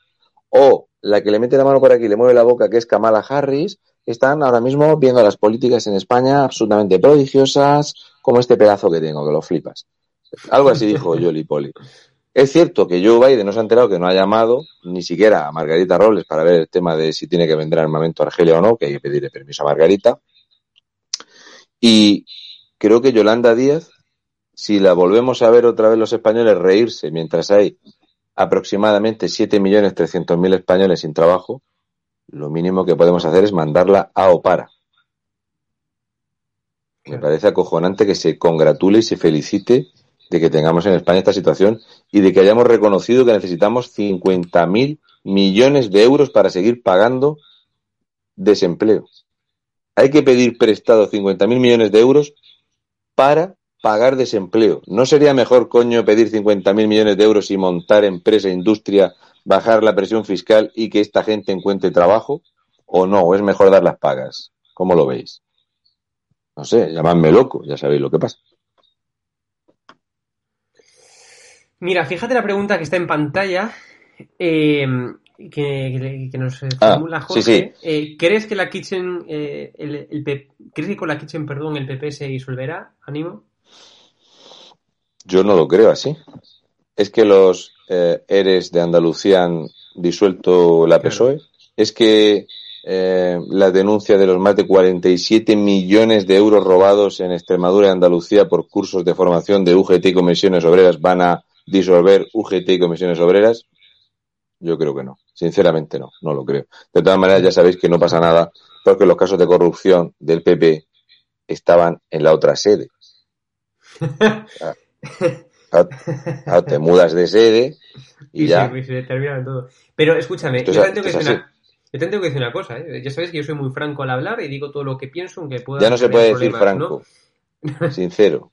S4: o la que le mete la mano por aquí y le mueve la boca, que es Kamala Harris, están ahora mismo viendo las políticas en España absolutamente prodigiosas, como este pedazo que tengo, que lo flipas. Algo así dijo Yoli Poli. Es cierto que Joe Biden no se ha enterado que no ha llamado ni siquiera a Margarita Robles para ver el tema de si tiene que vender armamento a Argelia o no, que hay que pedirle permiso a Margarita. Y creo que Yolanda Díaz, si la volvemos a ver otra vez los españoles reírse mientras hay aproximadamente 7.300.000 españoles sin trabajo, lo mínimo que podemos hacer es mandarla a Opara. Me parece acojonante que se congratule y se felicite de que tengamos en España esta situación y de que hayamos reconocido que necesitamos 50.000 millones de euros para seguir pagando desempleo. Hay que pedir prestado 50.000 millones de euros para pagar desempleo. ¿No sería mejor, coño, pedir 50.000 millones de euros y montar empresa, industria, bajar la presión fiscal y que esta gente encuentre trabajo? ¿O no? ¿O es mejor dar las pagas? ¿Cómo lo veis? No sé, llamadme loco, ya sabéis lo que pasa.
S3: Mira, fíjate la pregunta que está en pantalla. eh, que, que- que nos
S4: Ah,
S3: formula
S4: sí,
S3: Jorge.
S4: sí.
S3: Eh, ¿Crees que la Kitchen, eh, el, el P- ¿crees que con la Kitchen, perdón, el PP se disolverá? Ánimo.
S4: Yo no lo creo así. Es que los eh, ERES de Andalucía han disuelto la. PSOE. Es que eh, la denuncia de los más de 47 millones de euros robados en Extremadura y Andalucía por cursos de formación de UGT y comisiones obreras van a disolver UGT y comisiones obreras. Yo creo que no. Sinceramente no, no lo creo. De todas maneras, ya sabéis que no pasa nada porque los casos de corrupción del PP estaban en la otra sede. claro, te mudas de sede y,
S3: Y
S4: ya.
S3: se, se termina todo. Pero escúchame, yo
S4: es-
S3: tengo que decir una, yo también tengo que decir una cosa, ¿eh? Ya sabes que yo soy muy franco al hablar y digo todo lo que pienso, aunque pueda
S4: Ya no se puede decir franco. Sincero.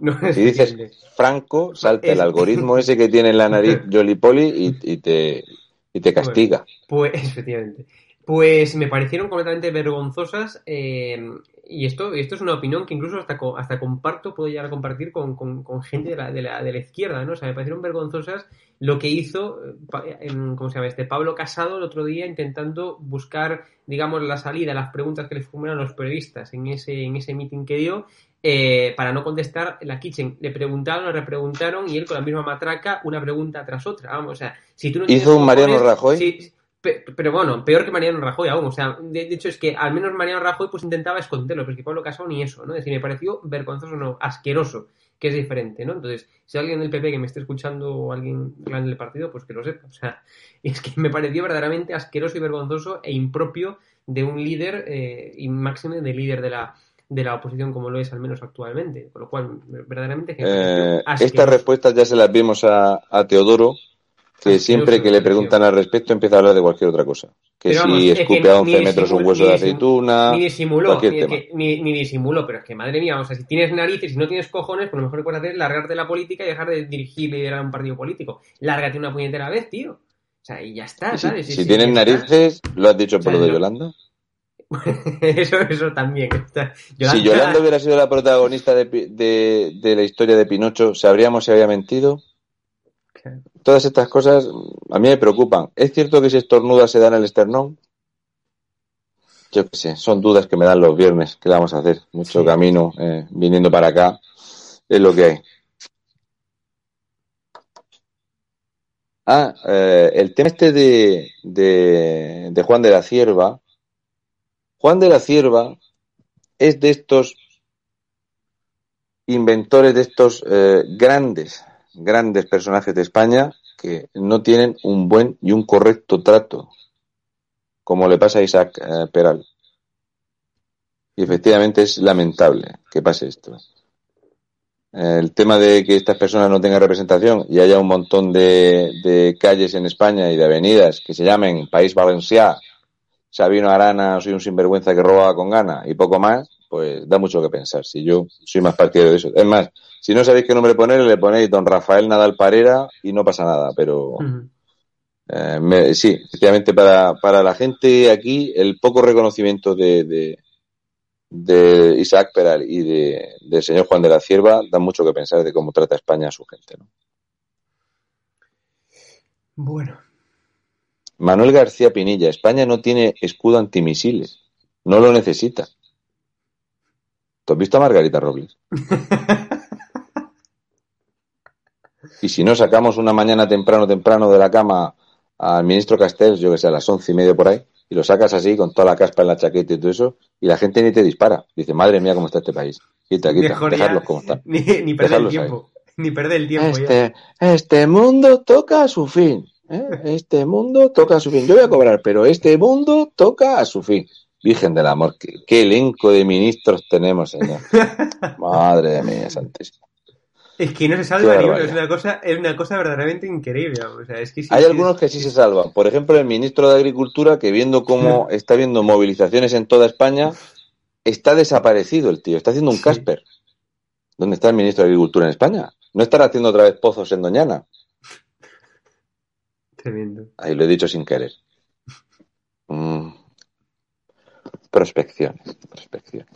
S3: ¿no? No,
S4: Si dices franco, salta el algoritmo ese que tiene en la nariz Jolly Polly y, y te, y te castiga.
S3: Pues, efectivamente. Pues me parecieron completamente vergonzosas eh, y esto, esto es una opinión que incluso hasta, hasta comparto, puedo llegar a compartir con, con- con gente de la, de, la, de la izquierda, ¿no? O sea, me parecieron vergonzosas lo que hizo, eh, ¿cómo se llama? Este Pablo Casado el otro día intentando buscar, digamos, la salida a las preguntas que le formularon los periodistas en ese, en ese meeting que dio eh, para no contestar la kitchen. Le preguntaron, le repreguntaron y él con la misma matraca una pregunta tras otra. Vamos, o sea, si tú no
S4: ¿Hizo un Mariano Rajoy?
S3: Pero bueno, peor que Mariano Rajoy aún. O sea, de, de hecho es que al menos Mariano Rajoy pues intentaba esconderlo, pero es que Pablo Casado ni eso, ¿no? Es decir, me pareció vergonzoso, no, asqueroso, que es diferente, ¿no? Entonces, si alguien del PP que me esté escuchando o alguien grande del partido, pues que lo sepa. O sea, es que me pareció verdaderamente asqueroso y vergonzoso e impropio de un líder eh, y máximo de líder de la de la oposición como lo es al menos actualmente, con lo cual verdaderamente
S4: Eh, estas respuestas ya se las vimos a, a Teodoro, que siempre que le preguntan al respecto empieza a hablar de cualquier otra cosa. Que
S3: Pero vamos,
S4: si
S3: es que
S4: escupe a
S3: ni
S4: 11 metros un hueso de aceituna,
S3: Ni disimuló,
S4: cualquier
S3: ni,
S4: tema.
S3: que- ni, ni disimuló, pero es que madre mía, o sea, si tienes narices y no tienes cojones, pues lo mejor que puedes hacer es largarte de la política y dejar de dirigir y liderar un partido político. Lárgate una puñetera vez, tío. O sea, y ya está,
S4: si,
S3: ¿sabes?
S4: si tienes narices, lo has dicho por
S3: O sea,
S4: lo de
S3: no-
S4: Yolanda.
S3: eso, eso también.
S4: Si Yolanda hubiera sido la protagonista de, de, de la historia de Pinocho, ¿sabríamos si había mentido? Todas estas cosas a mí me preocupan. ¿Es cierto que si estornuda se da en el esternón? Yo qué sé, son dudas que me dan los viernes. ¿Qué le vamos a hacer? Mucho
S3: Sí.
S4: camino eh, viniendo para acá. Es lo que hay. Ah, eh, el tema este de, de, de Juan de la Cierva. Juan de la Cierva es de estos inventores, de estos eh, grandes, grandes personajes de España que no tienen un buen y un correcto trato, como le pasa a Isaac eh, Peral. Y efectivamente es lamentable que pase esto. El tema de que estas personas no tengan representación y haya un montón de, de calles en España y de avenidas que se llamen País Valencià, Sabino Arana, soy un sinvergüenza que roba con gana y poco más, pues da mucho que pensar. Si yo soy más partidario de eso. Es más, si no sabéis qué nombre poner, le ponéis Don Rafael Nadal Parera y no pasa nada. Pero eh, me- sí, efectivamente para, para la gente aquí, el poco reconocimiento de, de, de Isaac Peral y de, del señor Juan de la Cierva da mucho que pensar de cómo trata España a su gente. ¿no?
S3: Bueno.
S4: Manuel García Pinilla, España no tiene escudo antimisiles, no lo necesita. ¿Tú has visto a Margarita Robles? Y si no sacamos una mañana temprano, temprano de la cama al ministro Castells, yo que sé, a las once y media por ahí, y lo sacas así con toda la caspa en la chaqueta y todo eso, y la gente ni te dispara. Dice, madre mía, cómo está este país. Quita, quita,
S3: Mejor ya
S4: dejadlos como están.
S3: Ni, ni perder el
S4: ahí.
S3: tiempo. Ni perder el tiempo ya.
S4: Este, este mundo toca a su fin. ¿eh? Este mundo toca a su fin. Yo voy a cobrar, pero este mundo toca a su fin. Virgen del amor, qué, qué elenco de ministros tenemos, señor. Madre mía, santísima.
S3: Es que no se salva ni uno,
S4: barbaridad.
S3: es una cosa, es una cosa verdaderamente increíble. O sea, es que sí,
S4: Hay
S3: sí,
S4: algunos que sí se salvan. Por ejemplo, el ministro de Agricultura, que viendo cómo está viendo movilizaciones en toda España, está desaparecido el tío. Está haciendo un
S3: Sí.
S4: Casper. ¿Dónde está el ministro de Agricultura en España? ¿No estará haciendo otra vez pozos en Doñana?
S3: Tremendo.
S4: Ahí lo he dicho sin querer. Mm. Prospecciones, prospecciones,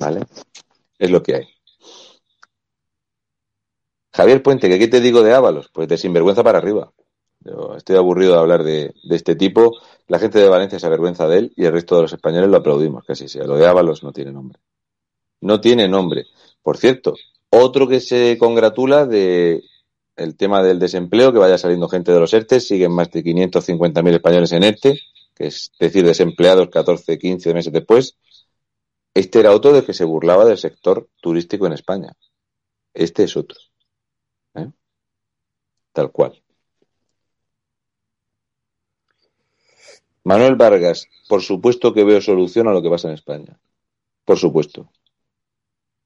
S4: ¿vale? Es lo que hay. Javier Puente, ¿que ¿qué te digo de Ábalos? Pues de sinvergüenza para arriba. Yo estoy aburrido de hablar de, este tipo. La gente de Valencia se avergüenza de él y el resto de los españoles lo aplaudimos, casi sea. Lo de Ábalos no tiene nombre. No tiene nombre. Por cierto, otro que se congratula de el tema del desempleo, que vaya saliendo gente de los ERTE, siguen más de 550.000 españoles en ERTE, es decir, desempleados 14, 15 meses después. Este era otro de que se burlaba del sector turístico en España. Este es otro. ¿eh? Tal cual. Manuel Vargas, por supuesto que veo solución a lo que pasa en España. Por supuesto.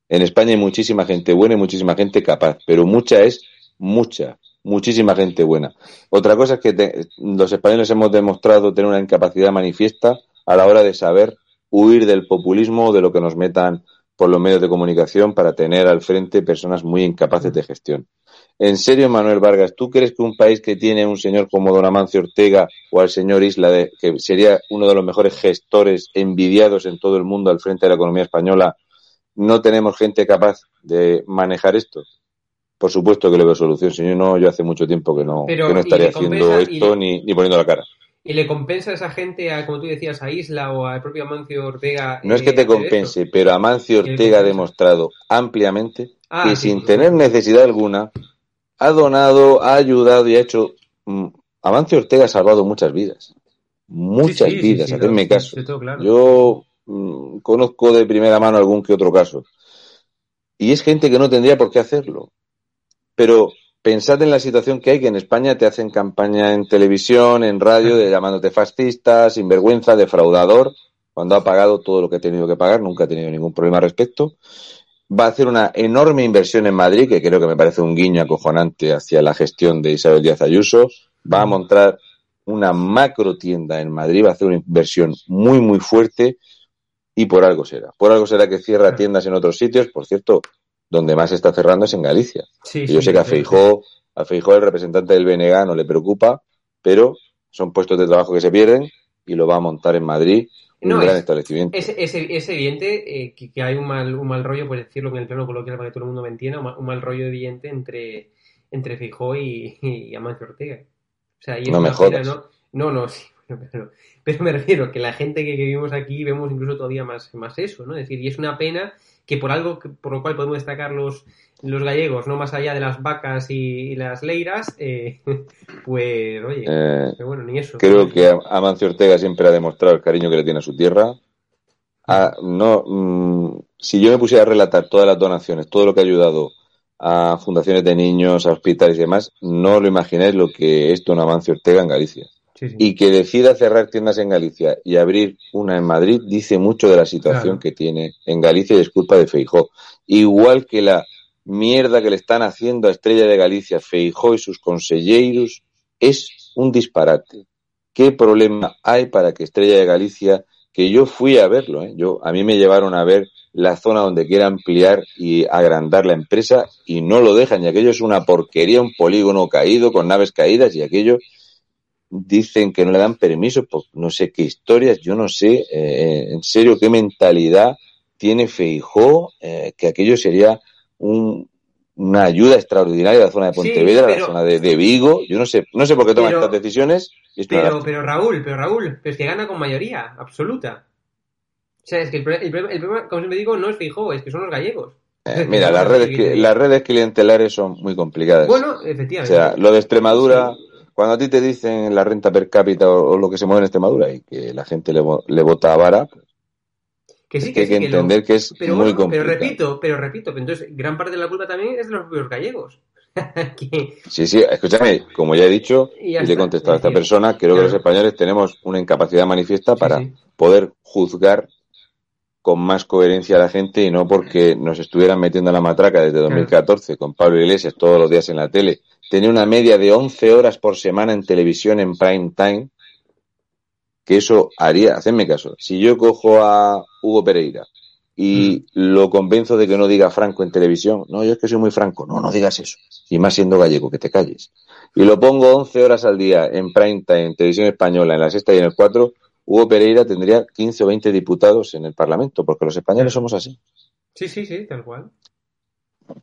S4: En España hay muchísima gente buena y muchísima gente capaz, pero mucha es mucha, muchísima gente buena. Otra cosa es que te- los españoles hemos demostrado tener una incapacidad manifiesta a la hora de saber huir del populismo o de lo que nos metan por los medios de comunicación para tener al frente personas muy incapaces de gestión. En serio, Manuel Vargas, ¿tú crees que un país que tiene un señor como don Amancio Ortega o al señor Isla, de- que sería uno de los mejores gestores envidiados en todo el mundo al frente de la economía española, no tenemos gente capaz de manejar esto? Por supuesto que le veo solución, señor. No, yo hace mucho tiempo que no,
S3: Pero,
S4: que no
S3: ¿y
S4: estaría haciendo esto
S3: le-
S4: ni, ni poniendo la cara.
S3: ¿Y le compensa a esa gente, a, como tú decías, a Isla o al propio Amancio Ortega?
S4: No es
S3: eh,
S4: que te
S3: hacer
S4: compense,
S3: esto?
S4: pero Amancio
S3: ¿Qué le
S4: Ortega ha demostrado ampliamente
S3: Ah,
S4: que
S3: sí,
S4: sin tener necesidad alguna ha donado, ha ayudado y ha hecho. mm, Amancio Ortega ha salvado muchas vidas. Muchas
S3: Sí,
S4: vidas, hacedme
S3: sí,
S4: caso.
S3: claro.
S4: Yo mm, conozco de primera mano algún que otro caso. Y es gente que no tendría por qué hacerlo. Pero pensad en la situación que hay, que en España te hacen campaña en televisión, en radio, de llamándote fascista, sinvergüenza, defraudador, cuando ha pagado todo lo que ha tenido que pagar, nunca ha tenido ningún problema al respecto. Va a hacer una enorme inversión en Madrid, que creo que me parece un guiño acojonante hacia la gestión de Isabel Díaz Ayuso. Va a montar una macro tienda en Madrid, va a hacer una inversión muy, muy fuerte y por algo será. Por algo será que cierra tiendas en otros sitios. Por cierto, donde más está cerrando es en Galicia.
S3: Sí,
S4: Y yo
S3: sí,
S4: sé que a Feijó, a Feijó, el representante del BNG, no le preocupa, pero son puestos de trabajo que se pierden y lo va a montar en Madrid un
S3: No,
S4: gran
S3: es-
S4: establecimiento.
S3: Es, es, es evidente eh, que, que hay un mal, un mal rollo, por decirlo en el plano coloquial para que todo el mundo me entienda, un mal, un mal rollo evidente entre, entre Feijóo y, y Amancio Ortega. O sea,
S4: No me
S3: pena,
S4: jodas.
S3: ¿no? No, no, sí, bueno, pero, pero me refiero que la gente que, que vivimos aquí vemos incluso todavía más, más eso, ¿no? Es decir, y es una pena que por algo que- por lo cual podemos destacar los, los gallegos, no más allá de las vacas y, y las leiras, eh, pues, oye,
S4: Eh,
S3: pero bueno, ni eso.
S4: Creo que Amancio Ortega siempre ha demostrado el cariño que le tiene a su tierra. Ah, no, mm, si yo me pusiera a relatar todas las donaciones, todo lo que ha ayudado a fundaciones de niños, a hospitales y demás, no lo imagináis lo que es don Amancio Ortega en Galicia.
S3: Sí, sí.
S4: Y que decida cerrar tiendas en Galicia y abrir una en Madrid dice mucho de la situación
S3: Claro.
S4: que tiene en Galicia y es culpa de Feijó. Igual que la mierda que le están haciendo a Estrella de Galicia, Feijó y sus consejeros, es un disparate. ¿Qué problema hay para que Estrella de Galicia, que yo fui a verlo, ¿eh? yo, a mí me llevaron a ver la zona donde quiere ampliar y agrandar la empresa y no lo dejan y aquello es una porquería, un polígono caído con naves caídas y aquello dicen que no le dan permiso por no sé qué historias, yo no sé eh, en serio qué mentalidad tiene Feijó, eh, que aquello sería un- una ayuda extraordinaria a la zona de
S3: Sí,
S4: Pontevedra, a la zona de, de Vigo, yo no sé, no sé por qué toman estas decisiones. y
S3: Pero, pero Raúl, pero Raúl, pero es que gana con mayoría absoluta. O sea, es que el, el problema, el problema, como siempre digo, no es Feijóo, es que son los gallegos.
S4: Eh, mira, las redes, las redes clientelares son muy complicadas.
S3: Bueno,
S4: o
S3: efectivamente.
S4: sea, lo de Extremadura, cuando a ti te dicen la renta per cápita o, o lo que se mueve en Extremadura y que la gente le, le vota a vara,
S3: que sí,
S4: es que hay
S3: sí,
S4: que entender que es
S3: pero
S4: muy
S3: bueno, pero
S4: complicado.
S3: repito, pero repito, entonces gran parte de la culpa también es de los propios gallegos. Que-
S4: Sí, sí, escúchame, como ya he dicho
S3: Y
S4: le he contestado a
S3: es
S4: esta persona, creo que los españoles tenemos una incapacidad manifiesta para
S3: sí.
S4: poder juzgar con más coherencia a la gente y no porque nos estuvieran metiendo en la matraca desde 2014 con Pablo Iglesias todos los días en la tele. Tenía una media de 11 horas por semana en televisión en prime time, que eso haría, hacedme caso, si yo cojo a Hugo Pereira y lo convenzo de que no diga franco en televisión, no, yo es que soy muy franco, no, no digas eso, y más siendo gallego, que te calles. Y lo pongo 11 horas al día en prime time, en televisión española, en la sexta y en el 4, Hugo Pereira tendría 15 o 20 diputados en el Parlamento, porque los españoles somos así.
S3: Sí, sí, sí, tal cual.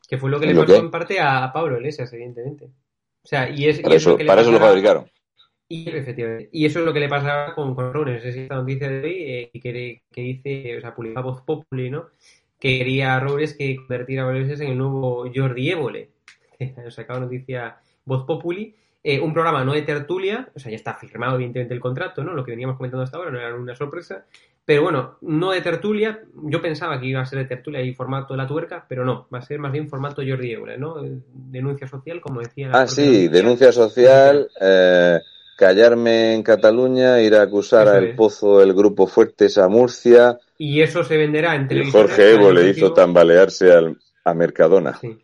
S3: Que fue lo que le
S4: lo
S3: pasó en parte a Pablo Iglesias, evidentemente. O sea, y es, y
S4: Para
S3: es lo
S4: eso,
S3: que le
S4: para eso lo fabricaron.
S3: Y, efectivamente, y eso es lo que le pasa con, Robles. Es esta noticia de hoy eh, que, que dice, o sea, publicaba Voz Populi, ¿no? Que quería Robles que convertir a Robles en el nuevo Jordi Évole. Sacaba noticia Voz Populi. Eh, un programa no de tertulia, o sea, ya está firmado evidentemente el contrato, ¿no? Lo que veníamos comentando hasta ahora no era una sorpresa. Pero bueno, no de tertulia. Yo pensaba que iba a ser de tertulia y formato de la tuerca, pero no, va a ser más bien formato Jordi Évole, ¿no? Eh, Denuncia social, como decía. la
S4: Ah, sí, denuncia social, eh, callarme en Cataluña, ir a acusar al
S3: es.
S4: Pozo el Grupo Fuertes a Murcia,
S3: Y eso se venderá en televisión.
S4: Jorge Evo le hizo tambalearse al, a Mercadona.
S3: Sí.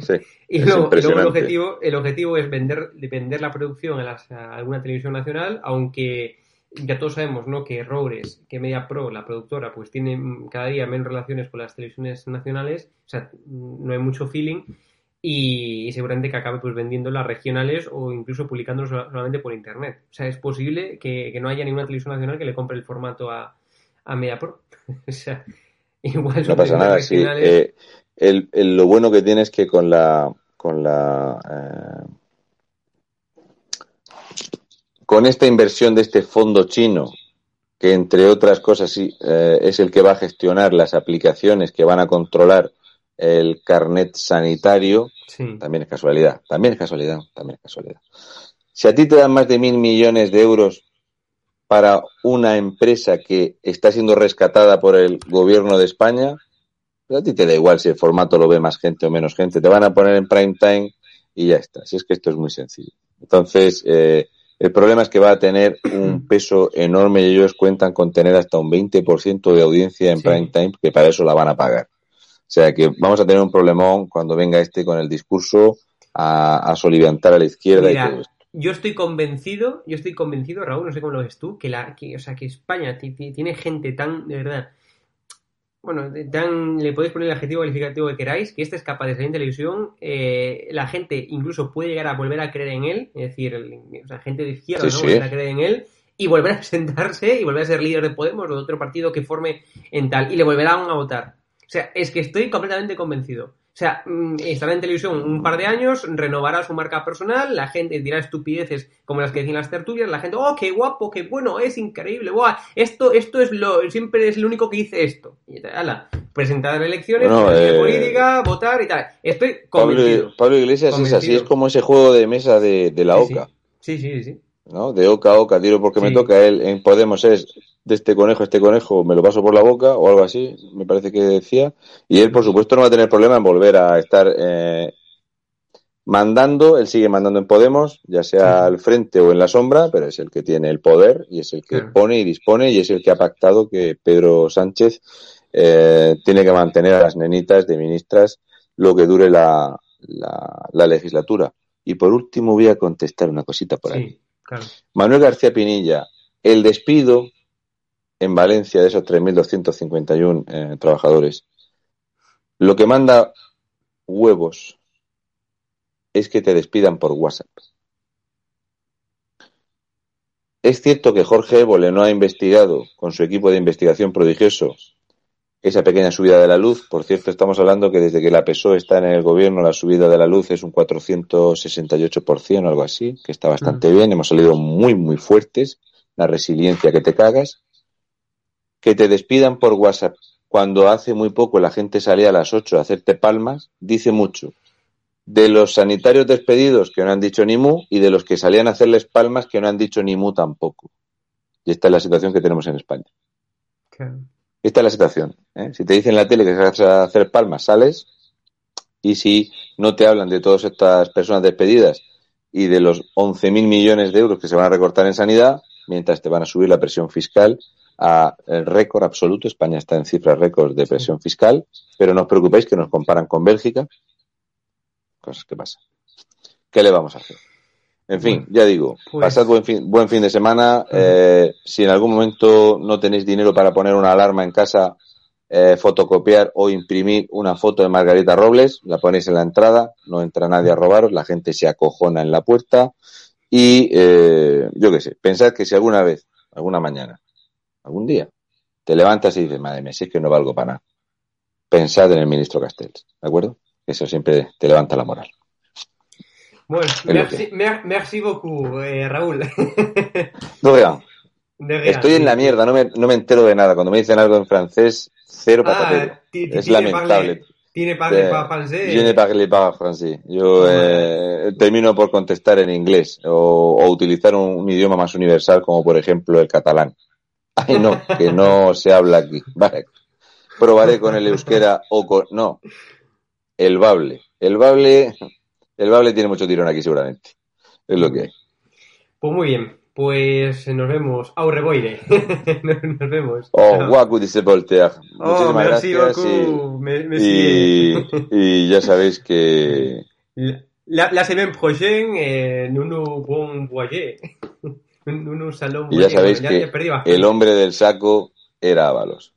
S4: Sí,
S3: Y luego, el, objetivo, el objetivo es vender, de vender la producción a, las- a alguna televisión nacional, aunque ya todos sabemos ¿no? que Roures, que Media Pro, la productora, pues tiene mm, cada día menos relaciones con las televisiones nacionales, o sea, mm, no hay mucho feeling y, y seguramente que acabe pues vendiendo las regionales o incluso publicándolo sola- solamente por internet. O sea, es posible que, que no haya ninguna televisión nacional que le compre el formato a, a Media Pro. o sea, igual
S4: No pasa nada, sí.
S3: regionales.
S4: Eh, el, el- lo bueno que tiene es que con la, con la, eh, con esta inversión de este fondo chino, que entre otras cosas sí, eh, es el que va a gestionar las aplicaciones que van a controlar el carnet sanitario,
S3: sí.
S4: también es casualidad, también es casualidad, también es casualidad. Si a ti te dan más de mil millones de euros para una empresa que está siendo rescatada por el gobierno de España, pues a ti te da igual si el formato lo ve más gente o menos gente. Te van a poner en prime time y ya está. Si es que esto es muy sencillo. Entonces, eh, el problema es que va a tener un peso enorme y ellos cuentan con tener hasta un 20% de audiencia en
S3: Sí.
S4: prime time, que para eso la van a pagar. O sea que vamos a tener un problemón cuando venga este con el discurso a, a soliviantar a la izquierda
S3: Mira,
S4: y todo esto.
S3: yo estoy convencido, yo estoy convencido, Raúl, no sé cómo lo ves tú, que la, que, o sea, que España ti- ti- tiene gente tan, de verdad, bueno, le podéis poner el adjetivo calificativo que queráis, que este es capaz de salir en televisión, eh, la gente incluso puede llegar a volver a creer en él, es decir, el- o sea, gente de izquierda,
S4: Sí,
S3: ¿no?
S4: sí.
S3: Volver a creer en él, y volver a presentarse y volver a ser líder de Podemos o de otro partido que forme en tal y le volverán a votar. O sea, es que estoy completamente convencido. O sea, mm, estará en televisión un par de años, renovará su marca personal, la gente dirá estupideces como las que decían las tertulias, la gente, oh, qué guapo, qué bueno, es increíble, Buah, esto, esto es lo, siempre es el único que dice esto. Y ala, presentar elecciones,
S4: Bueno, eh,
S3: política, votar y tal. Estoy
S4: Pablo,
S3: convencido.
S4: Pablo Iglesias es así, es como ese juego de mesa de, de la
S3: Sí, sí.
S4: OCA.
S3: Sí, sí, sí.
S4: ¿No? De oca a oca, tiro porque me toca. Él en Podemos es de este conejo este conejo, me lo paso por la boca o algo así, me parece que decía. Y él, por supuesto, no va a tener problema en volver a estar eh, mandando. Él sigue mandando en Podemos, ya sea al frente o en la sombra, pero es el que tiene el poder y es el que pone y dispone y es el que ha pactado que Pedro Sánchez eh, tiene que mantener a las nenitas de ministras lo que dure la, la, la legislatura. Y por último voy a contestar una cosita por ahí. Manuel García Pinilla, el despido en Valencia de esos 3.251 eh, trabajadores, lo que manda huevos es que te despidan por WhatsApp. Es cierto que Jorge Évole no ha investigado con su equipo de investigación prodigioso esa pequeña subida de la luz. Por cierto, estamos hablando que desde que la PSOE está en el gobierno, la subida de la luz es un 468% o algo así, que está bastante bien. Hemos salido muy, muy fuertes. La resiliencia que te cagas. Que te despidan por WhatsApp cuando hace muy poco la gente salía a las 8 a hacerte palmas, dice mucho. De los sanitarios despedidos que no han dicho ni mu y de los que salían a hacerles palmas que no han dicho ni mu tampoco. Y esta es la situación que tenemos en España. Esta es la situación. ¿eh? Si te dicen en la tele que vas a hacer palmas, sales. Y si no te hablan de todas estas personas despedidas y de los 11.000 millones de euros que se van a recortar en sanidad, mientras te van a subir la presión fiscal a récord absoluto. España está en cifras récord de presión fiscal, pero no os preocupéis que nos comparan con Bélgica. Cosas que pasan. ¿Qué le vamos a hacer? En fin, ya digo,
S3: Pues-
S4: pasad buen fin, buen fin de semana. Eh, si en algún momento no tenéis dinero para poner una alarma en casa, eh, fotocopiar o imprimir una foto de Margarita Robles, la ponéis en la entrada, no entra nadie a robaros, la gente se acojona en la puerta y eh, yo qué sé, pensad que si alguna vez, alguna mañana, algún día, te levantas y dices, madre mía, si es que no valgo para nada, pensad en el ministro Castells, ¿de acuerdo? Eso siempre te levanta la moral.
S3: Bueno, merci, mer- merci beaucoup, eh, Raúl. De real.
S4: estoy en la mierda, no me, no me entero de nada. Cuando me dicen algo en francés, cero.
S3: Ah,
S4: es lamentable.
S3: Tiene parle
S4: Eh,
S3: pas français.
S4: Je ne parle pas français. Yo eh, termino por contestar en inglés o, o utilizar un, un idioma más universal como por ejemplo el catalán. Ay no, que no se habla aquí. Vale. Probaré con el euskera o con... No, el bable. El bable, el bable tiene mucho tirón aquí seguramente. Es lo que hay.
S3: Pues muy bien, pues nos vemos. Au revoir. nos, vemos.
S4: Oh,
S3: Chao.
S4: guacu dice Voltaire.
S3: Oh,
S4: Muchísimas
S3: merci
S4: gracias. y-
S3: beaucoup. Me-
S4: Y, ya sabéis que
S3: La, la semaine prochaine, eh, nous bon voyer. nous salons
S4: y ya sabéis
S3: ya,
S4: que
S3: ya
S4: el hombre del saco era Ábalos.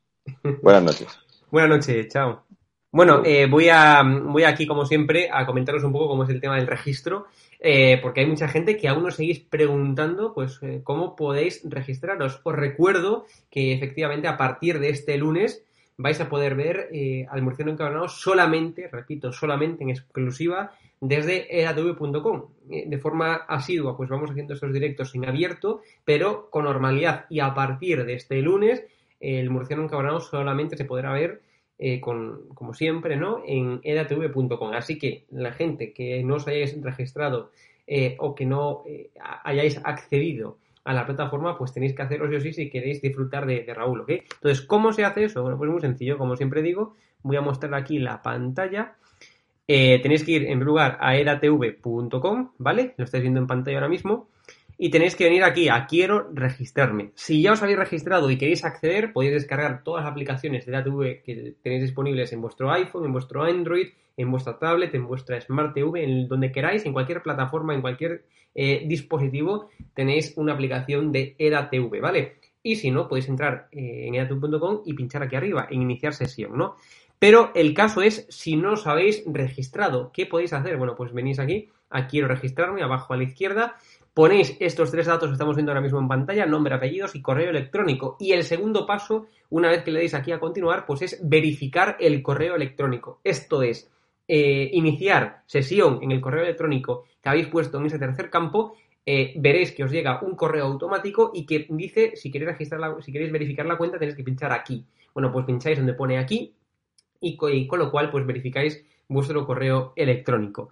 S4: Buenas noches.
S3: Buenas noches, chao. Bueno, eh, voy, a, voy aquí, como siempre, a comentaros un poco cómo es el tema del registro, eh, porque hay mucha gente que aún os seguís preguntando, pues, eh, cómo podéis registraros. Os recuerdo que, efectivamente, a partir de este lunes vais a poder ver al Murciano Encabronado solamente, repito, solamente en exclusiva desde eratv.com. Eh, de forma asidua, pues vamos haciendo estos directos en abierto, pero con normalidad. Y a partir de este lunes, el Murciano Encabronado solamente se podrá ver eh, con, como siempre, ¿no? En edatv.com. Así que la gente que no os hayáis registrado eh, o que no eh, hayáis accedido a la plataforma, pues tenéis que hacerlo sí o sí si queréis disfrutar de, Raúl, ¿ok? Entonces, ¿cómo se hace eso? Bueno, pues muy sencillo, como siempre digo, voy a mostrar aquí la pantalla. Tenéis que ir en primer lugar a edatv.com, ¿vale? Lo estáis viendo en pantalla ahora mismo. Y tenéis que venir aquí a quiero registrarme. Si ya os habéis registrado y queréis acceder, podéis descargar todas las aplicaciones de DataV que tenéis disponibles en vuestro iPhone, en vuestro Android, en vuestra tablet, en vuestra Smart TV, en donde queráis, en cualquier plataforma, en cualquier eh, dispositivo, tenéis una aplicación de EDATV, ¿vale? Y si no, podéis entrar eh, en edatv.com y pinchar aquí arriba, en iniciar sesión, ¿no? Pero el caso es si no os habéis registrado. ¿Qué podéis hacer? Bueno, pues venís aquí, a quiero registrarme, abajo a la izquierda, ponéis estos tres datos que estamos viendo ahora mismo en pantalla, nombre, apellidos y correo electrónico. Y el segundo paso, una vez que le deis aquí a continuar, pues es verificar el correo electrónico. Esto es, eh, iniciar sesión en el correo electrónico que habéis puesto en ese tercer campo, eh, veréis que os llega un correo automático y que dice si queréis registrar la- si queréis verificar la cuenta tenéis que pinchar aquí. Bueno, pues pincháis donde pone aquí y, y con lo cual pues verificáis vuestro correo electrónico.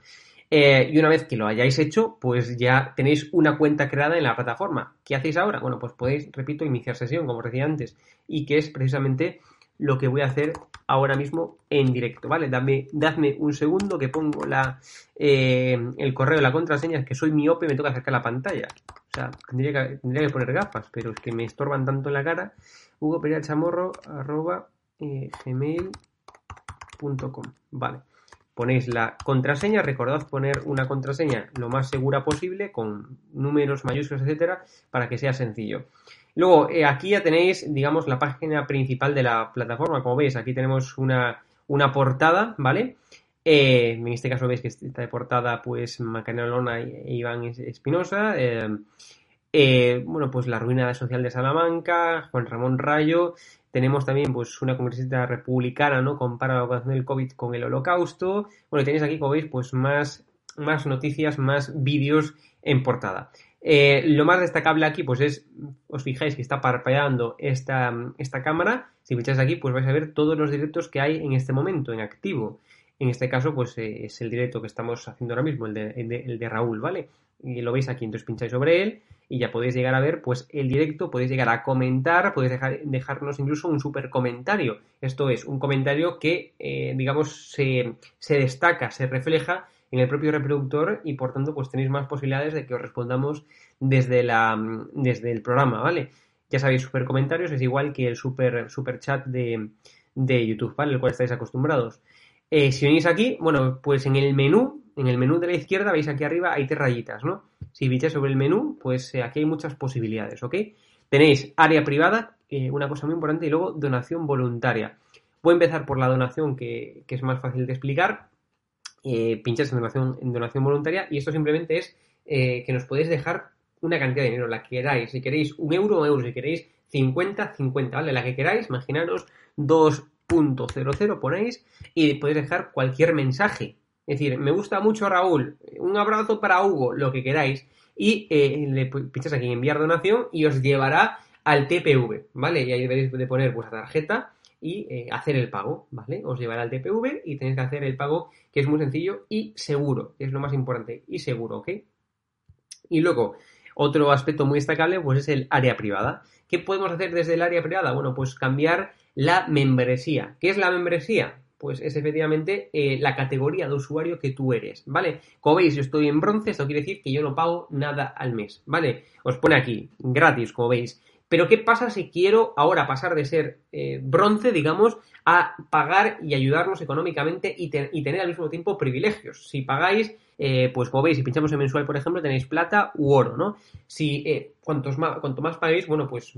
S3: Eh, y una vez que lo hayáis hecho, pues ya tenéis una cuenta creada en la plataforma. ¿Qué hacéis ahora? Bueno, pues podéis, repito, iniciar sesión, como os decía antes, y que es precisamente lo que voy a hacer ahora mismo en directo, ¿vale? Dame, dadme un segundo que pongo la, eh, el correo, la contraseña, que soy miope y me toca acercar la pantalla. O sea, tendría que, que poner gafas, pero es que me estorban tanto en la cara. Hugo Pereira Chamorro, arroba, eh, gmail.com. Vale. Ponéis la contraseña, recordad poner una contraseña lo más segura posible, con números, mayúsculas, etcétera, para que sea sencillo. Luego, eh, aquí ya tenéis, digamos, la página principal de la plataforma. Como veis, aquí tenemos una, una portada, ¿vale? Eh, en este caso veis que está de portada, pues, Macarena Lona e Iván Espinosa. eh, eh, bueno, pues la ruina social de Salamanca, Juan Ramón Rayo. Tenemos también, pues, una congresista republicana, ¿no? Compara la vacunación del COVID con el holocausto. Bueno, tenéis aquí, como veis, pues, más, más noticias, más vídeos en portada. Eh, lo más destacable aquí, pues es, os fijáis que está parpadeando esta, esta cámara. Si pincháis aquí, pues vais a ver todos los directos que hay en este momento, en activo. En este caso, pues eh, es el directo que estamos haciendo ahora mismo, el de, el de, el de Raúl, ¿vale? Y lo veis aquí, entonces pincháis sobre él y ya podéis llegar a ver pues el directo, podéis llegar a comentar, podéis dejar, dejarnos incluso un super comentario. Esto es, un comentario que, eh, digamos, se, se destaca, se refleja en el propio reproductor y por tanto pues tenéis más posibilidades de que os respondamos desde, la, desde el programa, ¿vale? Ya sabéis, super comentarios es igual que el super, chat de, de YouTube, ¿vale? El cual estáis acostumbrados. Eh, si venís aquí, bueno, pues en el menú, en el menú de la izquierda, veis aquí arriba hay tres rayitas, ¿no? Si pincháis sobre el menú, pues eh, aquí hay muchas posibilidades, ¿ok? Tenéis área privada, una cosa muy importante, y luego donación voluntaria. Voy a empezar por la donación, que, es más fácil de explicar. Eh, pincháis en donación, en donación voluntaria y esto simplemente es eh, que nos podéis dejar una cantidad de dinero, la que queráis. Si queréis un euro, un euro. Si queréis 50, 50, ¿vale? La que queráis, imaginaros 2.00 ponéis y podéis dejar cualquier mensaje. Es decir, me gusta mucho Raúl, un abrazo para Hugo, lo que queráis. Y eh, le pincháis aquí en enviar donación y os llevará al TPV, ¿vale? Y ahí deberéis de poner vuestra tarjeta y eh, hacer el pago, ¿vale? Os llevará al TPV y tenéis que hacer el pago que es muy sencillo y seguro, que es lo más importante, y seguro, ¿ok? Y luego, otro aspecto muy destacable, pues es el área privada. ¿Qué podemos hacer desde el área privada? Bueno, pues cambiar la membresía. ¿Qué es la membresía? Pues es efectivamente eh, la categoría de usuario que tú eres, ¿vale? Como veis, yo estoy en bronce, esto quiere decir que yo no pago nada al mes, ¿vale? Os pone aquí, gratis, como veis. Pero ¿qué pasa si quiero ahora pasar de ser eh, bronce, digamos, a pagar y ayudarnos económicamente y, y, tener al mismo tiempo privilegios? Si pagáis, eh, pues como veis, si pinchamos en mensual, por ejemplo, tenéis plata u oro, ¿no? Si eh, cuantos cuanto más paguéis, bueno, pues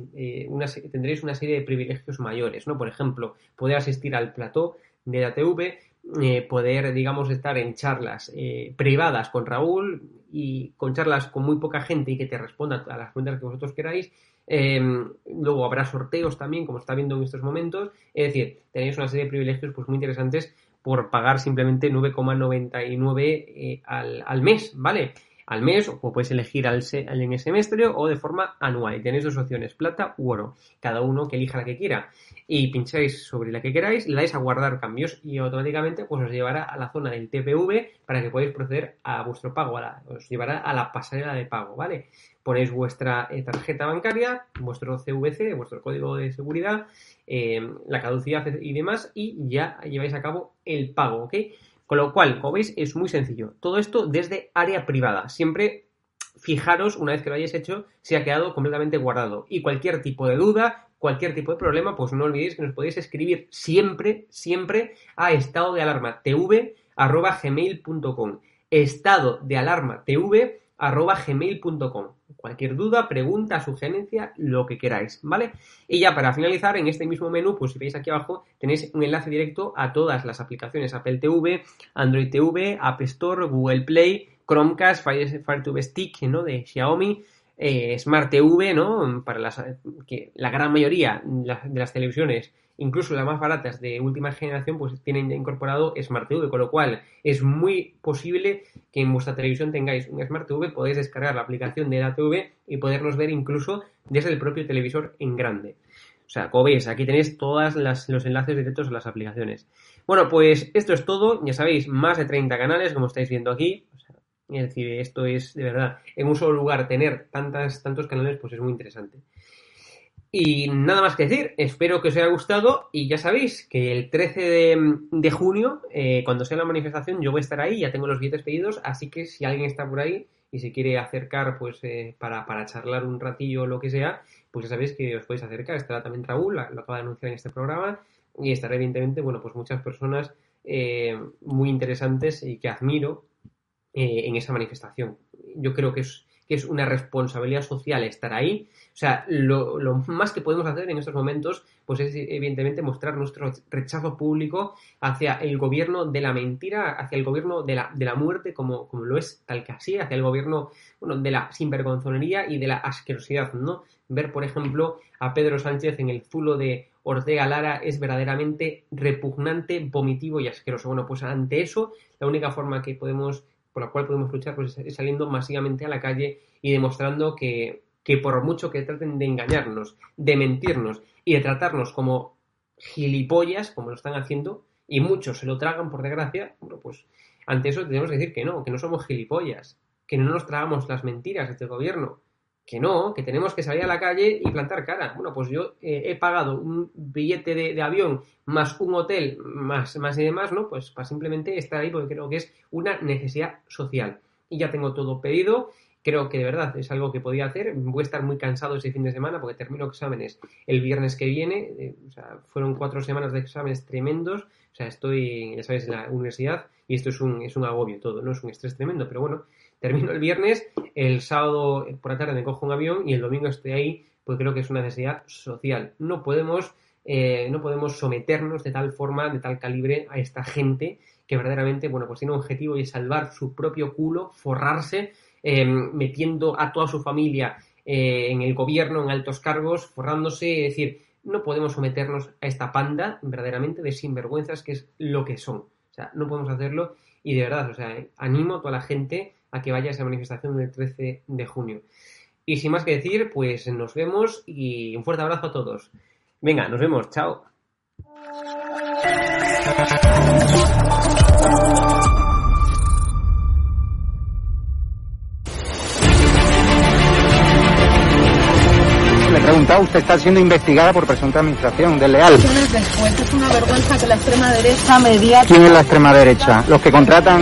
S3: tendréis una serie de privilegios mayores, ¿no? Por ejemplo, poder asistir al plató de la TV, eh, poder, digamos, estar en charlas eh, privadas con Raúl y con charlas con muy poca gente y que te responda a las preguntas que vosotros queráis. Eh, luego habrá sorteos también, como está viendo en estos momentos. Es decir, tenéis una serie de privilegios pues, muy interesantes por pagar simplemente 9,99 eh, al, al mes, ¿vale? Al mes, o podéis elegir al, se en semestre o de forma anual. Tenéis dos opciones, plata u oro. Cada uno que elija la que quiera. Y pincháis sobre la que queráis, le dais a guardar cambios y automáticamente pues os llevará a la zona del TPV para que podáis proceder a vuestro pago. Os llevará a la pasarela de pago, ¿vale? Ponéis vuestra eh, tarjeta bancaria, vuestro CVC, vuestro código de seguridad, eh, la caducidad y demás, y ya lleváis a cabo el pago, ¿ok? Con lo cual, como veis, es muy sencillo. Todo esto desde área privada. Siempre fijaros, una vez que lo hayáis hecho, si ha quedado completamente guardado. Y cualquier tipo de duda, cualquier tipo de problema, pues no olvidéis que nos podéis escribir siempre, siempre a estado de alarma tv estado de alarma tv. Cualquier duda, pregunta, sugerencia, lo que queráis, ¿vale? Y ya para finalizar, en este mismo menú, pues si veis aquí abajo, tenéis un enlace directo a todas las aplicaciones Apple TV, Android TV, App Store, Google Play, Chromecast, Fire, Fire TV Stick, ¿no? De Xiaomi, eh, Smart TV, ¿no? Para las, que la gran mayoría de las televisiones incluso las más baratas de última generación, pues tienen incorporado Smart TV, con lo cual es muy posible que en vuestra televisión tengáis un Smart TV, podéis descargar la aplicación de la TV y podernos ver incluso desde el propio televisor en grande. O sea, como veis, aquí tenéis todos los enlaces directos a las aplicaciones. Bueno, pues esto es todo. Ya sabéis, más de 30 canales, como estáis viendo aquí. Es decir, esto es de verdad, en un solo lugar tener tantas, tantos canales, pues es muy interesante. Y nada más que decir, espero que os haya gustado y ya sabéis que el 13 de, junio, eh, cuando sea la manifestación, yo voy a estar ahí, ya tengo los billetes pedidos, así que si alguien está por ahí y se quiere acercar pues eh, para, para, charlar un ratillo o lo que sea, pues ya sabéis que os podéis acercar, estará también Raúl, lo acaba de anunciar en este programa, y estará evidentemente, bueno, pues muchas personas eh, muy interesantes y que admiro en esa manifestación. Yo creo que es que es una responsabilidad social estar ahí. O sea, lo, más que podemos hacer en estos momentos, pues es evidentemente mostrar nuestro rechazo público hacia el gobierno de la mentira, hacia el gobierno de la, de la muerte, como, como lo es tal que así, hacia el gobierno bueno, de la sinvergonzonería y de la asquerosidad, ¿no? Ver, por ejemplo, a Pedro Sánchez en el zulo de Ortega Lara es verdaderamente repugnante, vomitivo y asqueroso. Bueno, pues ante eso, la única forma que podemos por la cual podemos luchar pues, es saliendo masivamente a la calle y demostrando que, que por mucho que traten de engañarnos, de mentirnos y de tratarnos como gilipollas, como lo están haciendo, y muchos se lo tragan por desgracia, bueno, pues ante eso tenemos que decir que no, que no somos gilipollas, que no nos tragamos las mentiras de este gobierno, que no, que tenemos que salir a la calle y plantar cara. Bueno, pues yo eh, he pagado un billete de, avión más un hotel, más, más y demás, ¿no? Pues para simplemente estar ahí porque creo que es una necesidad social. Y ya tengo todo pedido. Creo que de verdad es algo que podía hacer. Voy a estar muy cansado ese fin de semana porque termino exámenes el viernes que viene. Eh, o sea, fueron cuatro semanas de exámenes tremendos. O sea, estoy, ya sabes, en la universidad y esto es un, es un agobio todo, no es un estrés tremendo, pero bueno, termino el viernes, el sábado por la tarde me cojo un avión y el domingo estoy ahí, pues creo que es una necesidad social. No podemos, eh, no podemos someternos de tal forma, de tal calibre a esta gente que verdaderamente, bueno, pues tiene un objetivo y es salvar su propio culo, forrarse, eh, metiendo a toda su familia eh, en el gobierno, en altos cargos, forrándose, es decir, no podemos someternos a esta panda verdaderamente de sinvergüenzas que es lo que son. O sea, no podemos hacerlo y de verdad, o sea, animo a toda la gente a que vaya a esa manifestación del 13 de junio. Y sin más que decir, pues nos vemos y un fuerte abrazo a todos. Venga, nos vemos, chao.
S1: Le he preguntado, usted está siendo investigada por presunta administración desleal.
S2: Es una vergüenza que la extrema derecha media...
S1: ¿Quién es la extrema derecha? Los que contratan